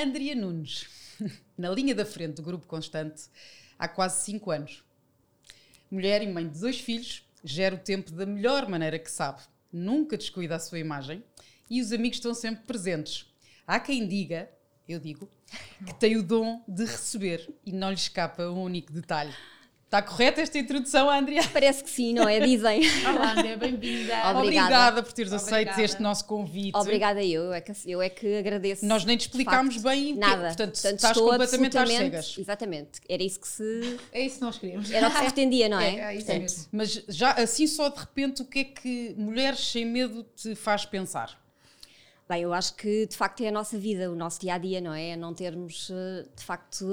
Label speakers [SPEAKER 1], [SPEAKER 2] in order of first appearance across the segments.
[SPEAKER 1] Andrea Nunes, na linha da frente do Grupo Constante, há quase 5 anos. Mulher e mãe de dois filhos, gera o tempo da melhor maneira que sabe. Nunca descuida a sua imagem e os amigos estão sempre presentes. Há quem diga, eu digo, que tem o dom de receber e não lhe escapa um único detalhe. Está correta esta introdução, Andrea?
[SPEAKER 2] Parece que sim, não é? Dizem.
[SPEAKER 3] Olá, Andrea, bem-vinda.
[SPEAKER 2] Obrigada.
[SPEAKER 1] Obrigada por teres
[SPEAKER 3] Obrigada.
[SPEAKER 1] aceito este nosso convite.
[SPEAKER 2] Obrigada eu, eu é que, eu é que agradeço.
[SPEAKER 1] Nós nem te explicámos
[SPEAKER 2] de
[SPEAKER 1] bem
[SPEAKER 2] nada.
[SPEAKER 1] Portanto,
[SPEAKER 2] Portanto,
[SPEAKER 1] estás completamente às cegas.
[SPEAKER 2] Exatamente. Era isso que se
[SPEAKER 3] É isso que nós queríamos.
[SPEAKER 2] era o que se pretendia, não é?
[SPEAKER 3] É, é isso
[SPEAKER 2] Portanto,
[SPEAKER 3] mesmo.
[SPEAKER 1] Mas já assim só de repente o que é que mulheres sem medo te faz pensar?
[SPEAKER 2] Bem, eu acho que de facto é a nossa vida, o nosso dia a dia, não é? É Não termos eh, de facto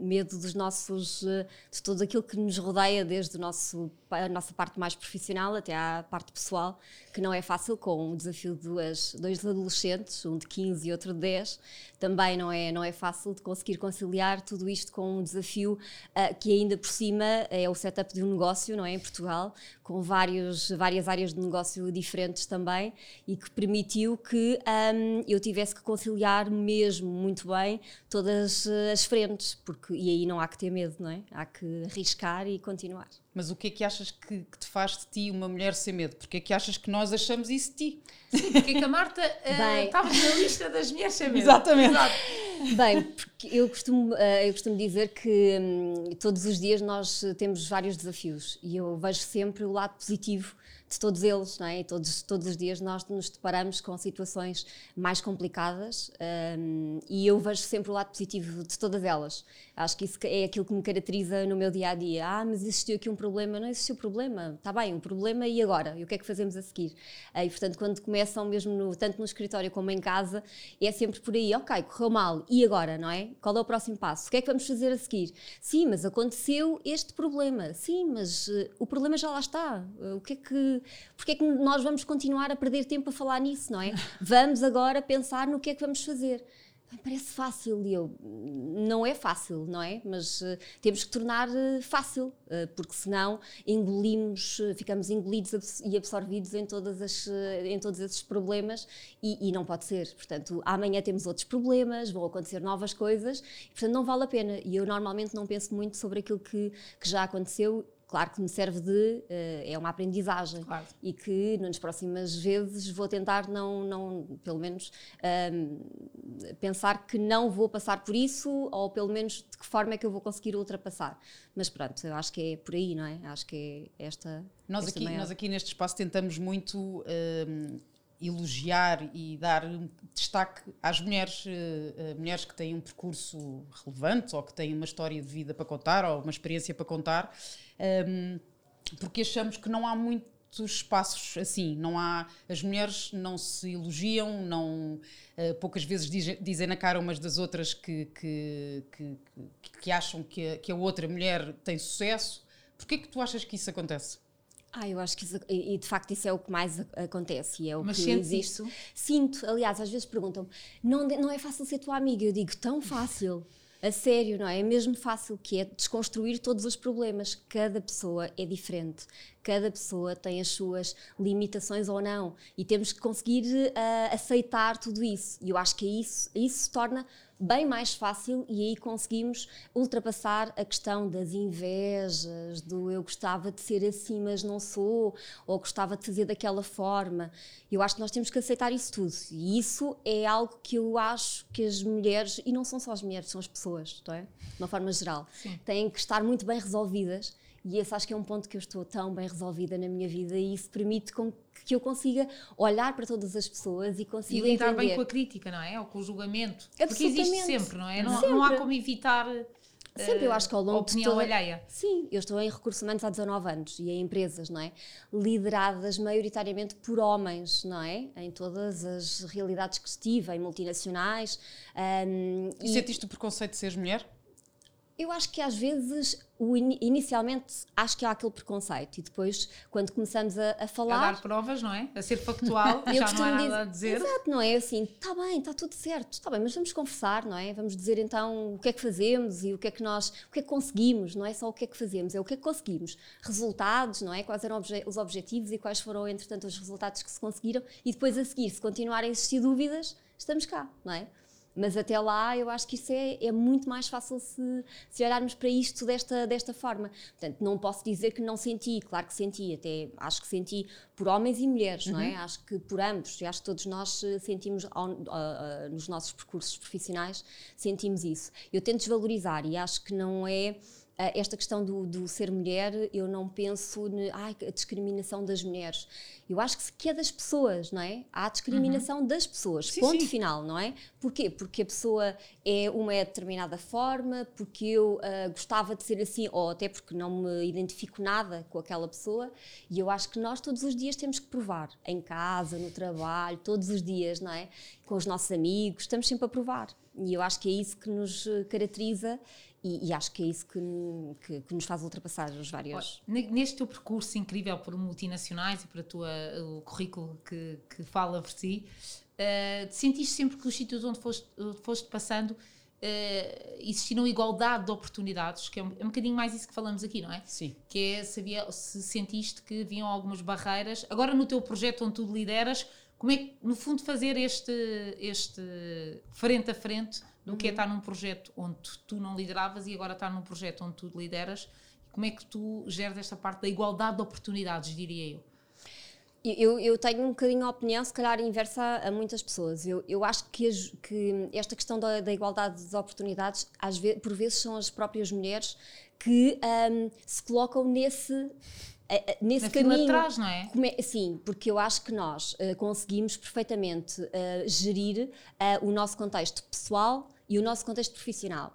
[SPEAKER 2] medo dos nossos, eh, de tudo aquilo que nos rodeia, desde o nosso, a nossa parte mais profissional até à parte pessoal, que não é fácil com o desafio de duas, dois adolescentes, um de 15 e outro de 10. Também não é, não é fácil de conseguir conciliar tudo isto com um desafio ah, que ainda por cima é o setup de um negócio, não é? Em Portugal, com vários, várias áreas de negócio diferentes também e que permitiu que hum, eu tivesse que conciliar mesmo muito bem todas as frentes, porque e aí não há que ter medo, não é? Há que arriscar e continuar.
[SPEAKER 1] Mas o que é que achas que, que te faz de ti uma mulher sem medo? Porque é que achas que nós achamos isso de ti?
[SPEAKER 3] Porque é que a Marta eh,
[SPEAKER 2] Bem.
[SPEAKER 3] estava na lista das mulheres sem medo.
[SPEAKER 1] Exatamente.
[SPEAKER 3] Exato.
[SPEAKER 2] Bem, porque eu costumo, eh, eu costumo dizer que hum, todos os dias nós eh, temos vários desafios e eu vejo sempre o lado positivo de todos eles, não é? E todos, todos os dias nós nos deparamos com situações mais complicadas hum, e eu vejo sempre o lado positivo de todas elas. Acho que isso é aquilo que me caracteriza no meu dia a dia. Ah, mas existiu aqui um problema. Não existiu problema. Está bem, um problema e agora? E o que é que fazemos a seguir? E portanto, quando começam mesmo no- tanto no escritório como em casa, é sempre por aí, ok, correu mal, e agora, não é? Qual é o próximo passo? O que é que vamos fazer a seguir? Sim, mas aconteceu este problema. Sim, mas eh, o problema já lá está. Eh, o que é que, porque é que nós vamos continuar a perder tempo a falar nisso, não é? Vamos agora pensar no que é que vamos fazer. Parece fácil e eu não é fácil, não é? Mas eh, temos que tornar eh, fácil, eh, porque senão engolimos, ficamos engolidos abs- e absorvidos em, todas as, em todos esses problemas e, e não pode ser. Portanto, amanhã temos outros problemas, vão acontecer novas coisas, e, portanto não vale a pena. E eu normalmente não penso muito sobre aquilo que, que já aconteceu. Claro que me serve de. eh, é uma aprendizagem
[SPEAKER 3] Claro.
[SPEAKER 2] e que nas próximas vezes vou tentar não, não pelo menos ahm, pensar que não vou passar por isso ou pelo menos de que forma é que eu vou conseguir ultrapassar. Mas pronto, eu acho que é por aí, não é? Acho que é esta.
[SPEAKER 1] Nós
[SPEAKER 2] esta
[SPEAKER 1] aqui,
[SPEAKER 2] maior-
[SPEAKER 1] nós aqui neste espaço tentamos muito hum, elogiar e dar destaque às mulheres, eh, eh, mulheres que têm um percurso relevante ou que têm uma história de vida para contar ou uma experiência para contar, hum, porque achamos que não há muitos espaços assim, não há as mulheres não se elogiam, não eh, poucas vezes dizem, dizem na cara umas das outras que, que, que, que- acham que a, que a outra mulher tem sucesso. Porquê que tu achas que isso acontece?
[SPEAKER 2] Ah, eu acho que isso, e de facto isso é o que mais acontece e é o
[SPEAKER 3] Mas
[SPEAKER 2] que existe.
[SPEAKER 3] isso?
[SPEAKER 2] Sinto, aliás, às vezes perguntam-me, não, não é fácil ser tua amiga? Eu digo, tão fácil. A sério, não é? É mesmo fácil, que é desconstruir todos os problemas. Cada pessoa é diferente. Cada pessoa tem as suas limitações ou não. E temos que conseguir ah, aceitar tudo isso. E eu acho que é isso, isso se torna bem mais fácil e aí conseguimos ultrapassar a questão das invejas, do eu gostava de ser assim, mas não sou, ou gostava de fazer daquela forma. Eu acho que nós temos que aceitar isso tudo. E isso é algo que eu acho que as mulheres, e não são só as mulheres, são as pessoas, não é? De uma forma geral,
[SPEAKER 3] Sim.
[SPEAKER 2] têm que estar muito bem resolvidas. E esse acho que é um ponto que eu estou tão bem resolvida na minha vida e isso permite com que eu consiga olhar para todas as pessoas e
[SPEAKER 3] E
[SPEAKER 2] consiga
[SPEAKER 3] lidar
[SPEAKER 2] entender.
[SPEAKER 3] bem com a crítica, não é? Ou com o julgamento. Porque existe sempre, não é? Não, não há
[SPEAKER 2] Sempre.
[SPEAKER 3] como evitar
[SPEAKER 2] Sempre, eu acho que ao
[SPEAKER 3] a
[SPEAKER 2] longo de
[SPEAKER 3] opinião
[SPEAKER 2] toda...
[SPEAKER 3] alheia.
[SPEAKER 2] Sim, eu estou em recursos humanos há 19 anos e em empresas, não é? Lideradas maioritariamente por homens, não é? Em todas as realidades que estive, em multinacionais. hum,
[SPEAKER 1] E sentiste o preconceito de seres mulher?
[SPEAKER 2] Eu acho que às vezes, inicialmente, acho que há aquele preconceito e depois, quando começamos a, a
[SPEAKER 3] A
[SPEAKER 2] falar...
[SPEAKER 3] dar provas, não é? A ser factual, já não há nada a
[SPEAKER 2] dizer-. Exato, não é assim, está bem, está tudo certo, está bem, mas vamos conversar, não é? Vamos dizer então o que é que fazemos e o que é que nós, o que é que conseguimos, não é só o que é que fazemos, é o que é que conseguimos. Resultados, não é? Quais eram os objetivos e quais foram, entretanto, os resultados que se conseguiram e depois a seguir, se continuarem a existir dúvidas, estamos cá, não é? Mas até lá eu acho que isso é, é muito mais fácil se, se olharmos para isto desta, desta forma. Portanto, não posso dizer que não senti, claro que senti, até acho que senti por homens e mulheres, uhum. não é? Acho que por ambos, e acho que todos nós eh, sentimos ao, uh, uh, nos nossos percursos profissionais, sentimos isso. Eu tento desvalorizar e acho que não é esta questão do, do, ser mulher, eu não penso na a discriminação das mulheres. Eu acho que é das pessoas, não é? Há discriminação uhum. das pessoas, sim, ponto sim. final, não é? Porquê? Porque a pessoa é uma determinada forma, porque eu uh, gostava de ser assim, ou até porque não me identifico nada com aquela pessoa, e eu acho que nós todos os dias temos que provar, em casa, no trabalho, todos os dias, não é? Com os nossos amigos, estamos sempre a provar. E eu acho que é isso que nos caracteriza e, e, acho que é isso que, que, que, nos faz ultrapassar os vários.
[SPEAKER 3] Neste teu percurso incrível por multinacionais e para tua, o currículo que, que fala por si, uh, sentiste sempre que os sítios onde foste, foste passando uh, existiram igualdade de oportunidades, que é um, é um bocadinho mais isso que falamos aqui, não é?
[SPEAKER 1] Sim.
[SPEAKER 3] Que é sabia, se sentiste que haviam algumas barreiras. Agora, no teu projeto onde tu lideras, como é que, no fundo, fazer este, este frente a frente do que é estar num projeto onde tu não lideravas e agora estar num projeto onde tu lideras. Como é que tu geres esta parte da igualdade de oportunidades, diria eu?
[SPEAKER 2] Eu, eu, tenho um bocadinho a opinião, se calhar inversa a, a muitas pessoas. Eu, eu acho que, as, que, esta questão da, da, igualdade de oportunidades, às vezes, por vezes, são as próprias mulheres que um, se colocam nesse nesse Na caminho.
[SPEAKER 3] atrás, não é?
[SPEAKER 2] é? Sim, porque eu acho que nós uh, conseguimos perfeitamente uh, gerir uh, o nosso contexto pessoal e o nosso contexto profissional.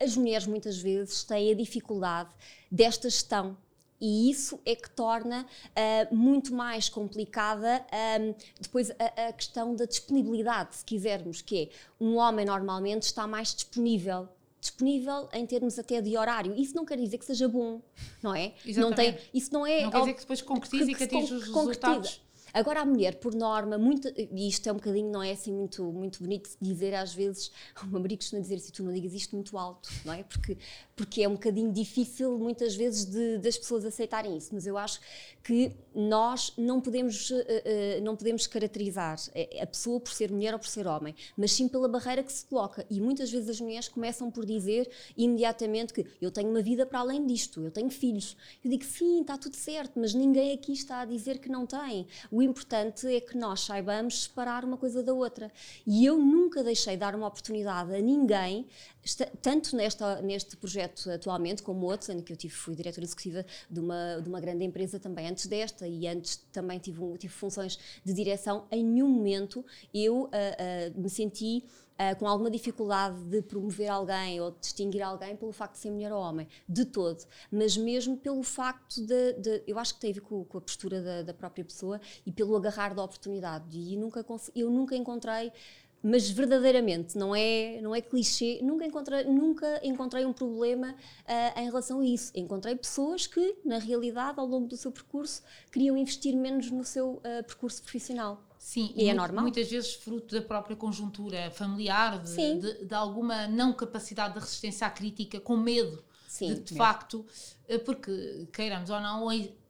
[SPEAKER 2] As mulheres muitas vezes têm a dificuldade desta gestão e isso é que torna uh, muito mais complicada um, depois a, a, questão da disponibilidade, se quisermos, que é um homem normalmente está mais disponível disponível em termos até de horário. Isso não quer dizer que seja bom, não é?
[SPEAKER 3] Exatamente. Não tem, isso não é. Não quer dizer que depois concretize e que atinja os resultados.
[SPEAKER 2] Agora a mulher, por norma, muito, e isto é um bocadinho, não é assim muito, muito bonito dizer às vezes, meu marido costuma dizer assim, tu não digas isto muito alto, não é? Porque, porque é um bocadinho difícil muitas vezes de, das pessoas aceitarem isso, mas eu acho que nós não podemos, uh, uh, não podemos caracterizar a pessoa por ser mulher ou por ser homem, mas sim pela barreira que se coloca. E muitas vezes as mulheres começam por dizer imediatamente que eu tenho uma vida para além disto, eu tenho filhos. Eu digo sim, está tudo certo, mas ninguém aqui está a dizer que não tem. Importante é que nós saibamos separar uma coisa da outra. E eu nunca deixei dar uma oportunidade a ninguém, tanto nesta, neste projeto atualmente como outros, em que eu tive, fui diretora executiva de uma, de uma grande empresa também antes desta e antes também tive, tive funções de direção, em nenhum momento eu uh, uh, me senti uh, com alguma dificuldade de promover alguém ou de distinguir alguém pelo facto de ser mulher ou homem, de todo, mas mesmo pelo facto de, de eu acho que tem a ver com, com a postura da, da, própria pessoa e pelo agarrar da oportunidade. E nunca eu nunca encontrei mas verdadeiramente não é não é clichê nunca encontrei nunca encontrei um problema uh, em relação a isso. Encontrei pessoas que na realidade ao longo do seu percurso queriam investir menos no seu uh, percurso profissional
[SPEAKER 3] Sim, e, e é normal. Muitas vezes fruto da própria conjuntura familiar, de, de, de, alguma não capacidade de resistência à crítica, com medo, Sim, de, de facto, eh, porque queiramos ou não,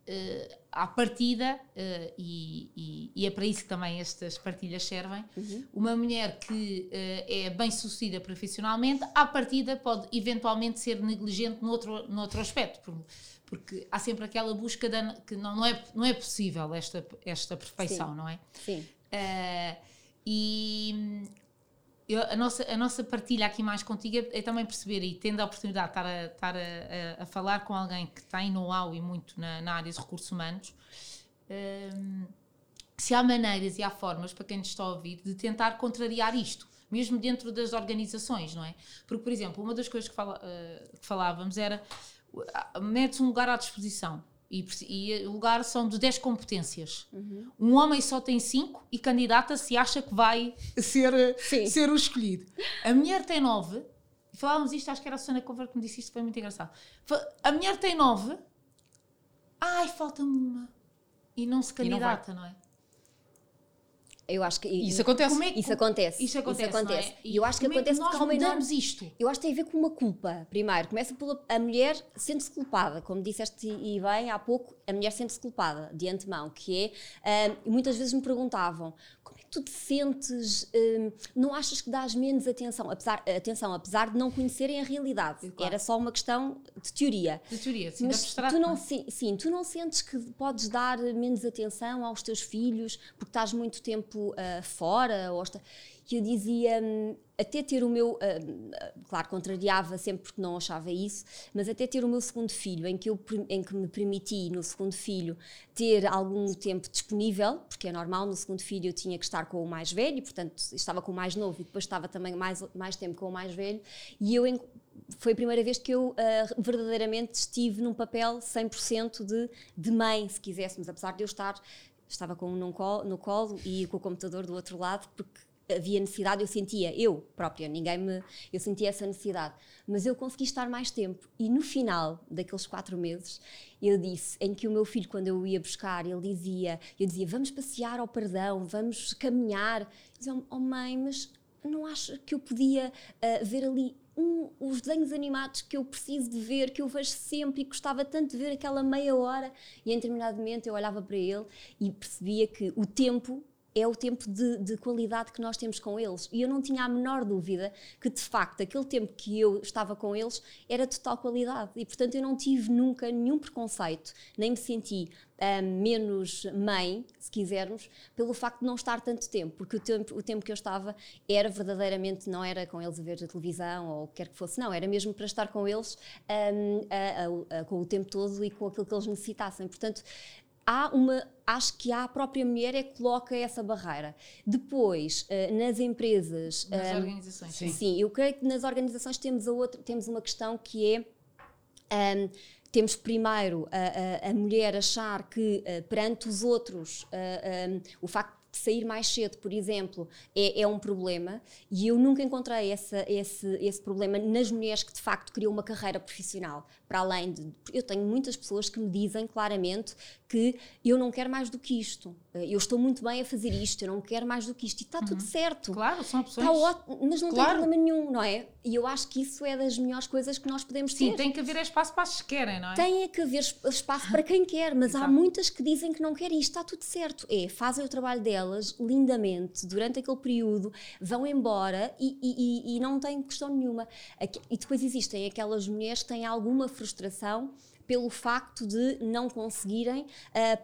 [SPEAKER 3] Uh, à partida, uh, e, e, é para isso que também estas partilhas servem, uhum. uma mulher que é bem sucedida profissionalmente, à partida pode eventualmente ser negligente noutro, noutro aspecto, porque, porque há sempre aquela busca que não, não, é, não é possível esta, esta perfeição,
[SPEAKER 2] Sim.
[SPEAKER 3] não é?
[SPEAKER 2] Sim.
[SPEAKER 3] e eu, a, nossa, a nossa partilha aqui mais contigo é, é, também perceber, e tendo a oportunidade de estar a, estar a, a, a falar com alguém que tem know-how e muito na, na, área de recursos humanos, um, se há maneiras e há formas para quem nos está a ouvir de tentar contrariar isto, mesmo dentro das organizações, não é? Porque, por exemplo, uma das coisas que, fala, uh, que falávamos era metes um lugar à disposição e, e, o lugar são de 10 competências. Uhum. Um homem só tem 5 e candidata-se acha que vai ser, ser o escolhido. A mulher tem 9. Falávamos isto, acho que era a Susana Cover que me disse isto, foi muito engraçado. A mulher tem 9. Ai, falta-me uma. E não se candidata, não, não, é?
[SPEAKER 2] Eu acho que
[SPEAKER 1] isso acontece.
[SPEAKER 2] É que, isso acontece.
[SPEAKER 3] Isso acontece.
[SPEAKER 2] Isso acontece.
[SPEAKER 3] É?
[SPEAKER 2] E eu acho que acontece
[SPEAKER 3] é que nós mudamos isto.
[SPEAKER 2] Eu acho que tem a ver com uma culpa. Primeiro, começa pela a mulher sendo-se culpada, como disseste e bem há pouco, a mulher sente-se culpada de antemão, que é, uh, muitas vezes me perguntavam, como é que tu te sentes, uh, não achas que dás menos atenção, apesar, atenção, apesar de não conhecerem a realidade, claro. era só uma questão de teoria.
[SPEAKER 3] De teoria, sim,
[SPEAKER 2] Mas
[SPEAKER 3] abstrato,
[SPEAKER 2] tu não, sim, sim, tu não sentes que podes dar menos atenção aos teus filhos porque estás muito tempo uh, fora, ou está que eu dizia, hum, até ter o meu, hum, claro, contrariava sempre porque não achava isso, mas até ter o meu segundo filho, em que, eu, em que me permiti, no segundo filho, ter algum tempo disponível, porque é normal, no segundo filho eu tinha que estar com o mais velho, portanto estava com o mais novo e depois estava também mais, mais tempo com o mais velho, e eu foi a primeira vez que eu uh, verdadeiramente estive num papel 100% de, de mãe, se quiséssemos, apesar de eu estar, estava com um no colo, no colo e com o computador do outro lado, porque havia necessidade, eu sentia, eu própria, ninguém me. Eu sentia essa necessidade. Mas eu consegui estar mais tempo. E no final daqueles quatro meses, eu disse, em que o meu filho, quando eu ia buscar, ele dizia, eu dizia, vamos passear ao perdão, vamos caminhar. Dizia, oh mãe, mas não acho que eu podia uh, ver ali um, os desenhos animados que eu preciso de ver, que eu vejo sempre e gostava tanto de ver aquela meia hora. E em determinado momento eu olhava para ele e percebia que o tempo é o tempo de, de, qualidade que nós temos com eles. E eu não tinha a menor dúvida que, de facto, aquele tempo que eu estava com eles era total qualidade. E, portanto, eu não tive nunca nenhum preconceito, nem me senti um, menos mãe, se quisermos, pelo facto de não estar tanto tempo, porque o tempo, o tempo que eu estava era verdadeiramente, não era com eles a ver a televisão ou o que quer que fosse, não, era mesmo para estar com eles um, a, a, a, com o tempo todo e com aquilo que eles necessitassem. Portanto, há uma acho que há a própria mulher é que coloca essa barreira. Depois, uh, nas empresas.
[SPEAKER 3] Nas um, eh, organizações.
[SPEAKER 2] Sim. sim, eu creio que nas organizações temos, a outra, temos uma questão que é. Um, temos primeiro a, a, a, mulher achar que uh, perante os outros um, o facto de sair mais cedo, por exemplo, é, é um problema e eu nunca encontrei essa, esse, esse problema nas mulheres que de facto criam uma carreira profissional para além de. Eu tenho muitas pessoas que me dizem claramente que eu não quero mais do que isto. Eh, eu estou muito bem a fazer isto, eu não quero mais do que isto. E está uhum. tudo certo.
[SPEAKER 3] Claro, são opções.
[SPEAKER 2] Está ótimo, mas não claro. tem problema nenhum, não é? E eu acho que isso é das melhores coisas que nós podemos
[SPEAKER 3] Sim,
[SPEAKER 2] ter.
[SPEAKER 3] Sim, tem que haver espaço para as que querem, não é?
[SPEAKER 2] Tem que haver espaço para quem quer, mas há muitas que dizem que não querem e está tudo certo. É, fazem o trabalho delas lindamente durante aquele período, vão embora e, e, e não tem questão nenhuma. E depois existem aquelas mulheres que têm alguma frustração pelo facto de não conseguirem, uh,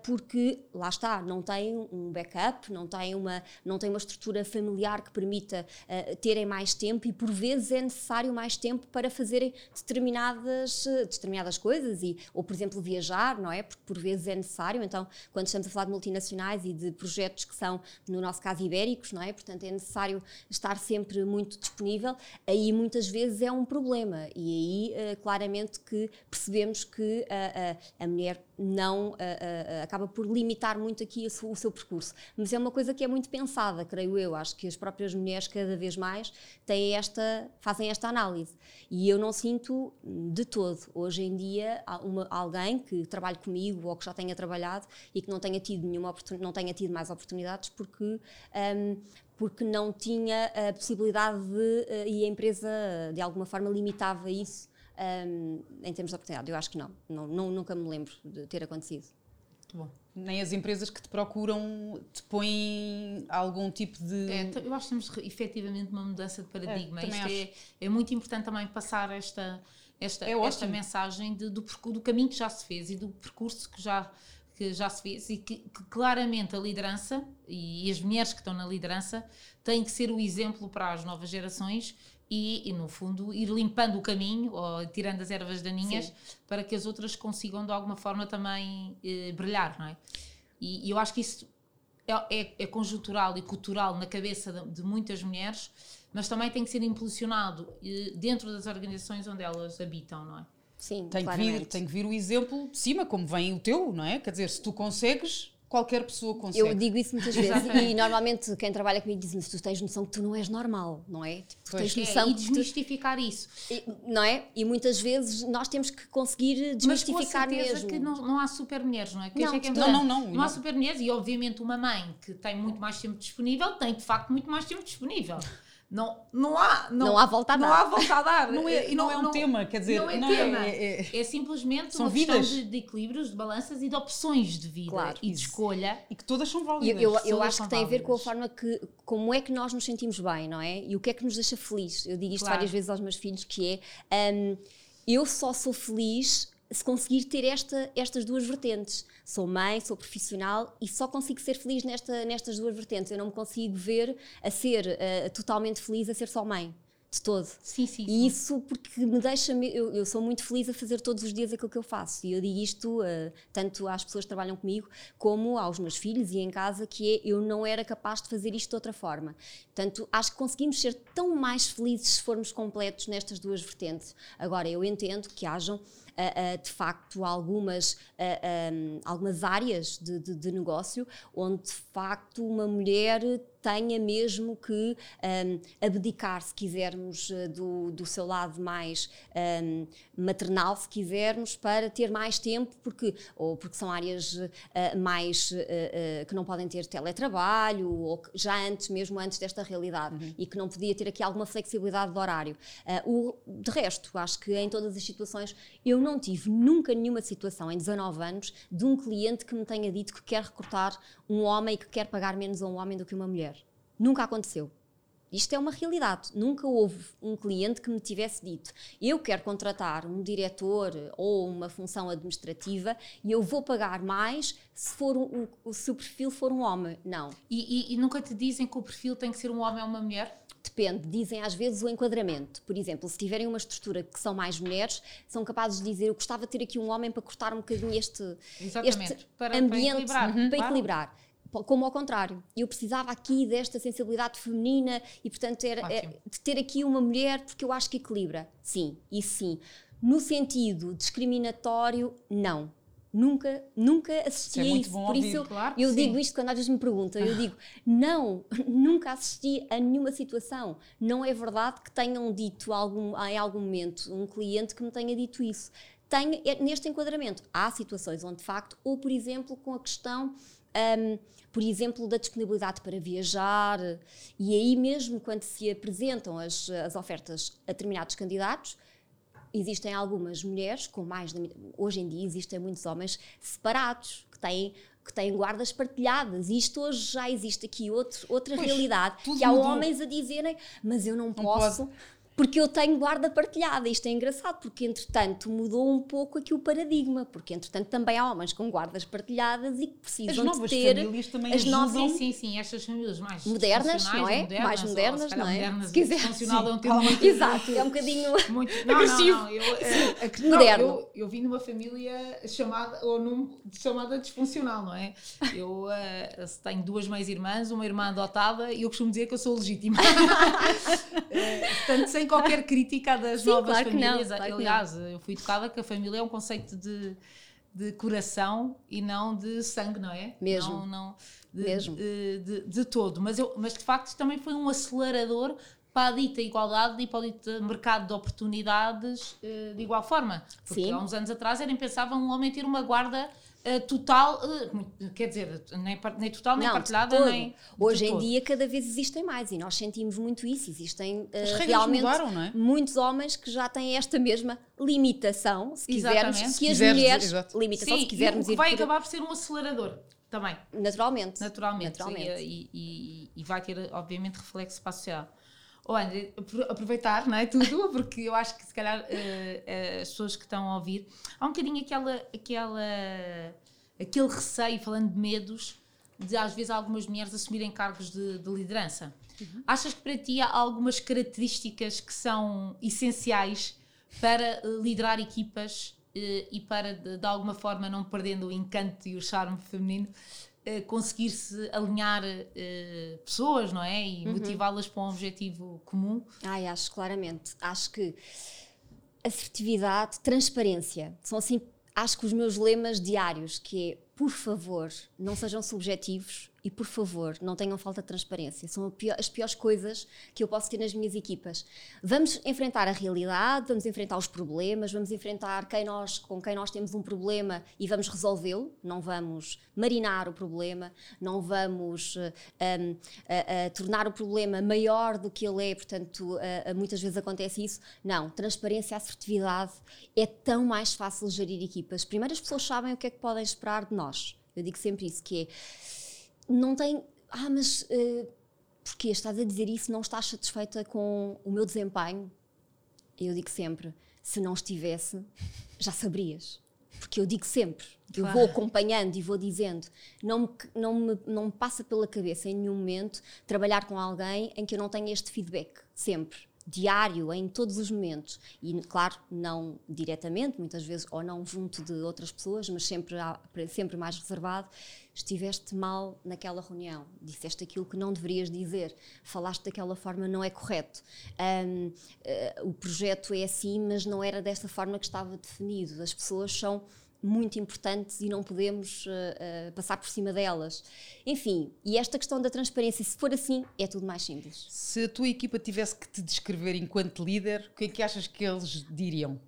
[SPEAKER 2] porque lá está, não têm um backup, não têm uma, não têm uma estrutura familiar que permita uh, terem mais tempo e por vezes é necessário mais tempo para fazerem determinadas, uh, determinadas coisas, e, ou por exemplo viajar, não é? Porque por vezes é necessário, então quando estamos a falar de multinacionais e de projetos que são, no nosso caso, ibéricos, não é? Portanto é necessário estar sempre muito disponível, aí muitas vezes é um problema e aí claramente que percebemos que a, a, a mulher não a, acaba por limitar muito aqui o, o seu percurso. Mas é uma coisa que é muito pensada, creio eu. Acho que as próprias mulheres cada vez mais têm esta, fazem esta análise. E eu não sinto de todo, hoje em dia, uma, alguém que trabalhe comigo ou que já tenha trabalhado e que não tenha tido nenhuma não tenha tido mais oportunidades porque um, porque não tinha a possibilidade de, eh, e a empresa de alguma forma limitava isso um, em termos de oportunidade. Eu acho que não. não, não nunca me lembro de ter acontecido.
[SPEAKER 1] Muito bom. Nem as empresas que te procuram te põem algum tipo de.
[SPEAKER 3] É, eu acho que temos efetivamente uma mudança de paradigma. É, Isto é, é, muito importante também passar esta, esta, é esta mensagem de, do, do caminho que já se fez e do percurso que já, que já se fez e que, que, claramente a liderança e as mulheres que estão na liderança têm que ser o exemplo para as novas gerações e, e, no fundo, ir limpando o caminho ou tirando as ervas daninhas Sim. para que as outras consigam, de alguma forma, também eh, brilhar, não é? E, e, eu acho que isso é, é, é, conjuntural e cultural na cabeça de, de, muitas mulheres, mas também tem que ser impulsionado eh, dentro das organizações onde elas habitam, não é?
[SPEAKER 2] Sim,
[SPEAKER 1] tem que, vir, tem que vir o exemplo de cima, como vem o teu, não é? Quer dizer, se tu consegues, qualquer pessoa consegue.
[SPEAKER 2] Eu digo isso muitas vezes e normalmente quem trabalha comigo diz-me tu tens noção que tu não és normal, não é? Tipo,
[SPEAKER 3] tu tens noção é, e desmistificar tu... isso.
[SPEAKER 2] E, não é? E muitas vezes nós temos que conseguir desmistificar
[SPEAKER 3] Mas
[SPEAKER 2] mesmo.
[SPEAKER 3] que não, não há super mulheres, não é? Que
[SPEAKER 1] não,
[SPEAKER 3] é que é
[SPEAKER 1] não, não, não,
[SPEAKER 3] não. há super mulheres e obviamente uma mãe que tem muito mais tempo disponível tem de facto muito mais tempo disponível. Não, não, há, não,
[SPEAKER 2] não há volta a dar.
[SPEAKER 3] Não há volta a dar.
[SPEAKER 1] não, é,
[SPEAKER 3] e
[SPEAKER 1] não, não é um tema, quer dizer,
[SPEAKER 3] não é,
[SPEAKER 1] não
[SPEAKER 3] tema.
[SPEAKER 1] É, é,
[SPEAKER 3] é simplesmente
[SPEAKER 1] São
[SPEAKER 3] uma
[SPEAKER 1] vidas.
[SPEAKER 3] questão de, de equilíbrios, de balanças e de opções de vida
[SPEAKER 2] Claro.
[SPEAKER 3] e de escolha.
[SPEAKER 1] E que todas são
[SPEAKER 2] Eu,
[SPEAKER 1] válidas.
[SPEAKER 2] eu, eu
[SPEAKER 3] Todas
[SPEAKER 2] acho que tem a ver com a
[SPEAKER 3] válidas.
[SPEAKER 2] forma que, como é que nós nos sentimos bem, não é? E o que é que nos deixa feliz. Eu digo isto
[SPEAKER 3] Claro.
[SPEAKER 2] várias vezes aos meus filhos, que é, hum, eu só sou feliz se conseguir ter esta, estas duas vertentes. Sou mãe, sou profissional e só consigo ser feliz nesta, nestas duas vertentes. Eu não me consigo ver a ser eh, totalmente feliz a ser só mãe, de todo.
[SPEAKER 3] Sim, sim.
[SPEAKER 2] E
[SPEAKER 3] sim.
[SPEAKER 2] isso porque me deixa. Eu, eu sou muito feliz a fazer todos os dias aquilo que eu faço. E eu digo isto uh, tanto às pessoas que trabalham comigo como aos meus filhos e em casa, que é eu não era capaz de fazer isto de outra forma. Portanto, acho que conseguimos ser tão mais felizes se formos completos nestas duas vertentes. Agora, eu entendo que hajam. Uh, de facto algumas, um, algumas áreas de, de, de negócio onde de facto uma mulher tenha mesmo que um, abdicar, se quisermos, uh, do, do seu lado mais um, maternal, se quisermos, para ter mais tempo, porque, ou porque são áreas uh, mais uh, que não podem ter teletrabalho, ou já antes, mesmo antes desta realidade, uhum. e que não podia ter aqui alguma flexibilidade de horário. o, de resto, acho que em todas as situações, eu não tive nunca nenhuma situação em 19 anos de um cliente que me tenha dito que quer recrutar um homem e que quer pagar menos a um homem do que uma mulher. Nunca aconteceu. Isto é uma realidade. Nunca houve um cliente que me tivesse dito: eu quero contratar um diretor ou uma função administrativa e eu vou pagar mais se, for um, o, se o perfil for um homem. Não.
[SPEAKER 3] E, e, e nunca te dizem que o perfil tem que ser um homem ou uma mulher?
[SPEAKER 2] Depende, dizem às vezes o enquadramento. Por exemplo, se tiverem uma estrutura que são mais mulheres, são capazes de dizer: Eu gostava de ter aqui um homem para cortar um bocadinho este, este
[SPEAKER 3] para,
[SPEAKER 2] ambiente
[SPEAKER 3] para equilibrar.
[SPEAKER 2] Uhum, para equilibrar como ao contrário, eu precisava aqui desta sensibilidade feminina e, portanto, era, é, de ter aqui uma mulher porque eu acho que equilibra. Sim, isso sim. No sentido discriminatório, não. Nunca, nunca assisti
[SPEAKER 1] isso
[SPEAKER 2] a
[SPEAKER 1] é
[SPEAKER 2] isso.
[SPEAKER 1] Por
[SPEAKER 2] ouvir,
[SPEAKER 1] isso,
[SPEAKER 3] claro,
[SPEAKER 2] eu digo isto quando às vezes me perguntam. Eu digo, não, nunca assisti a nenhuma situação. Não é verdade que tenham dito algum, em algum momento um cliente que me tenha dito isso. Tem, neste enquadramento, há situações onde, de facto, ou por exemplo, com a questão. Um, por exemplo, da disponibilidade para viajar, e aí mesmo quando se apresentam as, as ofertas a determinados candidatos, existem algumas mulheres com mais de, hoje em dia existem muitos homens separados que têm que têm guardas partilhadas. E isto hoje já existe aqui outro, outra
[SPEAKER 1] Pois,
[SPEAKER 2] realidade. Que há
[SPEAKER 1] mudou.
[SPEAKER 2] homens a dizerem, mas eu não, posso.
[SPEAKER 1] pode.
[SPEAKER 2] Porque eu tenho guarda partilhada. Isto é engraçado, porque entretanto mudou um pouco aqui o paradigma. Porque entretanto também há homens com guardas partilhadas e que
[SPEAKER 1] As
[SPEAKER 2] precisam
[SPEAKER 1] novas
[SPEAKER 2] de ter
[SPEAKER 1] famílias também
[SPEAKER 2] as novas-
[SPEAKER 3] Sim, sim, sim, estas famílias mais
[SPEAKER 2] Modernas, não é?
[SPEAKER 3] Modernas,
[SPEAKER 2] Mais
[SPEAKER 3] ou,
[SPEAKER 2] modernas,
[SPEAKER 3] calhar
[SPEAKER 2] não é?
[SPEAKER 3] Modernas,
[SPEAKER 2] Se quiser.
[SPEAKER 3] disfuncional é um
[SPEAKER 1] Sim.
[SPEAKER 3] termo muito
[SPEAKER 2] Exato, é um bocadinho.
[SPEAKER 3] muito não,
[SPEAKER 2] agressivo.
[SPEAKER 3] Não, não, eu, eh, não,
[SPEAKER 2] moderno.
[SPEAKER 3] eu, eu vim numa família chamada, ou num, chamada disfuncional, não é? Eu eh, tenho duas mães irmãs, uma irmã adotada e eu costumo dizer que eu sou legítima. Eh, Portanto, sem qualquer crítica das
[SPEAKER 2] Sim,
[SPEAKER 3] novas
[SPEAKER 2] claro que não,
[SPEAKER 3] famílias.
[SPEAKER 2] claro.
[SPEAKER 3] Aliás, eu fui educada que a família é um conceito de, de coração e não de sangue, não é?
[SPEAKER 2] Mesmo.
[SPEAKER 3] Não, não, de,
[SPEAKER 2] Mesmo.
[SPEAKER 3] De, de- de todo. Mas, eu, mas de facto também foi um acelerador para a dita igualdade e para o dito mercado de oportunidades eh, de igual forma. Porque
[SPEAKER 2] Sim.
[SPEAKER 3] há uns anos atrás era impensável um homem ter uma guarda total, eh, quer dizer, nem, nem total, nem
[SPEAKER 2] Não,
[SPEAKER 3] partilhada, nem.
[SPEAKER 2] Hoje em
[SPEAKER 3] todo.
[SPEAKER 2] dia cada vez existem mais e nós sentimos muito isso. Existem
[SPEAKER 1] regras
[SPEAKER 2] realmente
[SPEAKER 1] mudaram, é?
[SPEAKER 2] muitos homens que já têm esta mesma limitação, se quisermos,
[SPEAKER 3] Exatamente.
[SPEAKER 2] que as
[SPEAKER 1] Quiseres,
[SPEAKER 2] mulheres,
[SPEAKER 1] exato.
[SPEAKER 2] limitação
[SPEAKER 3] Sim,
[SPEAKER 2] se quisermos
[SPEAKER 3] e
[SPEAKER 2] ir
[SPEAKER 3] vai
[SPEAKER 2] por-
[SPEAKER 3] acabar por ser um acelerador também.
[SPEAKER 2] naturalmente.
[SPEAKER 3] Naturalmente.
[SPEAKER 2] Naturalmente.
[SPEAKER 3] E, e- e vai ter, obviamente, reflexo para a sociedade. Oh, André, apro- aproveitar, não é? Tudo, porque eu acho que se calhar eh, eh, as pessoas que estão a ouvir, há um bocadinho aquela, aquela, aquele receio, falando de medos, de às vezes algumas mulheres assumirem cargos de, de liderança. Achas que para ti há algumas características que são essenciais para eh, liderar equipas eh, e para, de, de alguma forma, não perdendo o encanto e o charme feminino, eh, conseguir-se alinhar eh, pessoas, não é? E motivá-las para um objetivo comum?
[SPEAKER 2] Ai, acho claramente. Acho que assertividade, transparência, são assim, acho que os meus lemas diários, que é, por favor, não sejam subjetivos, E por favor, não tenham falta de transparência. São as piores coisas que eu posso ter nas minhas equipas. Vamos enfrentar a realidade, vamos enfrentar os problemas, vamos enfrentar quem nós, com quem nós temos um problema e vamos resolvê-lo. Não vamos marinar o problema, não vamos uh, uh, uh, tornar o problema maior do que ele é. Portanto, muitas vezes acontece isso. Não, transparência, assertividade é tão mais fácil gerir equipas. Primeiro, as pessoas sabem o que é que podem esperar de nós. Eu digo sempre isso, que é não tem. Ah, mas uh, porquê? Estás a dizer isso? Não estás satisfeita com o meu desempenho? Eu digo sempre: se não estivesse, já saberias. Porque eu digo sempre, claro. eu vou acompanhando e vou dizendo, não me, não, me, não me passa pela cabeça em nenhum momento trabalhar com alguém em que eu não tenha este feedback, sempre diário em todos os momentos. E claro não diretamente muitas vezes ou não junto de outras pessoas mas sempre sempre mais reservado. Estiveste mal naquela reunião disseste aquilo que não deverias dizer falaste daquela forma não é correto. Um, uh, eh, o projeto é assim mas não era desta forma que estava definido. As pessoas são muito importantes e não podemos uh, uh, passar por cima delas. Enfim, e esta questão da transparência, se for assim, é tudo mais simples.
[SPEAKER 1] Se a tua equipa tivesse que te descrever enquanto líder, o que é que achas que eles diriam?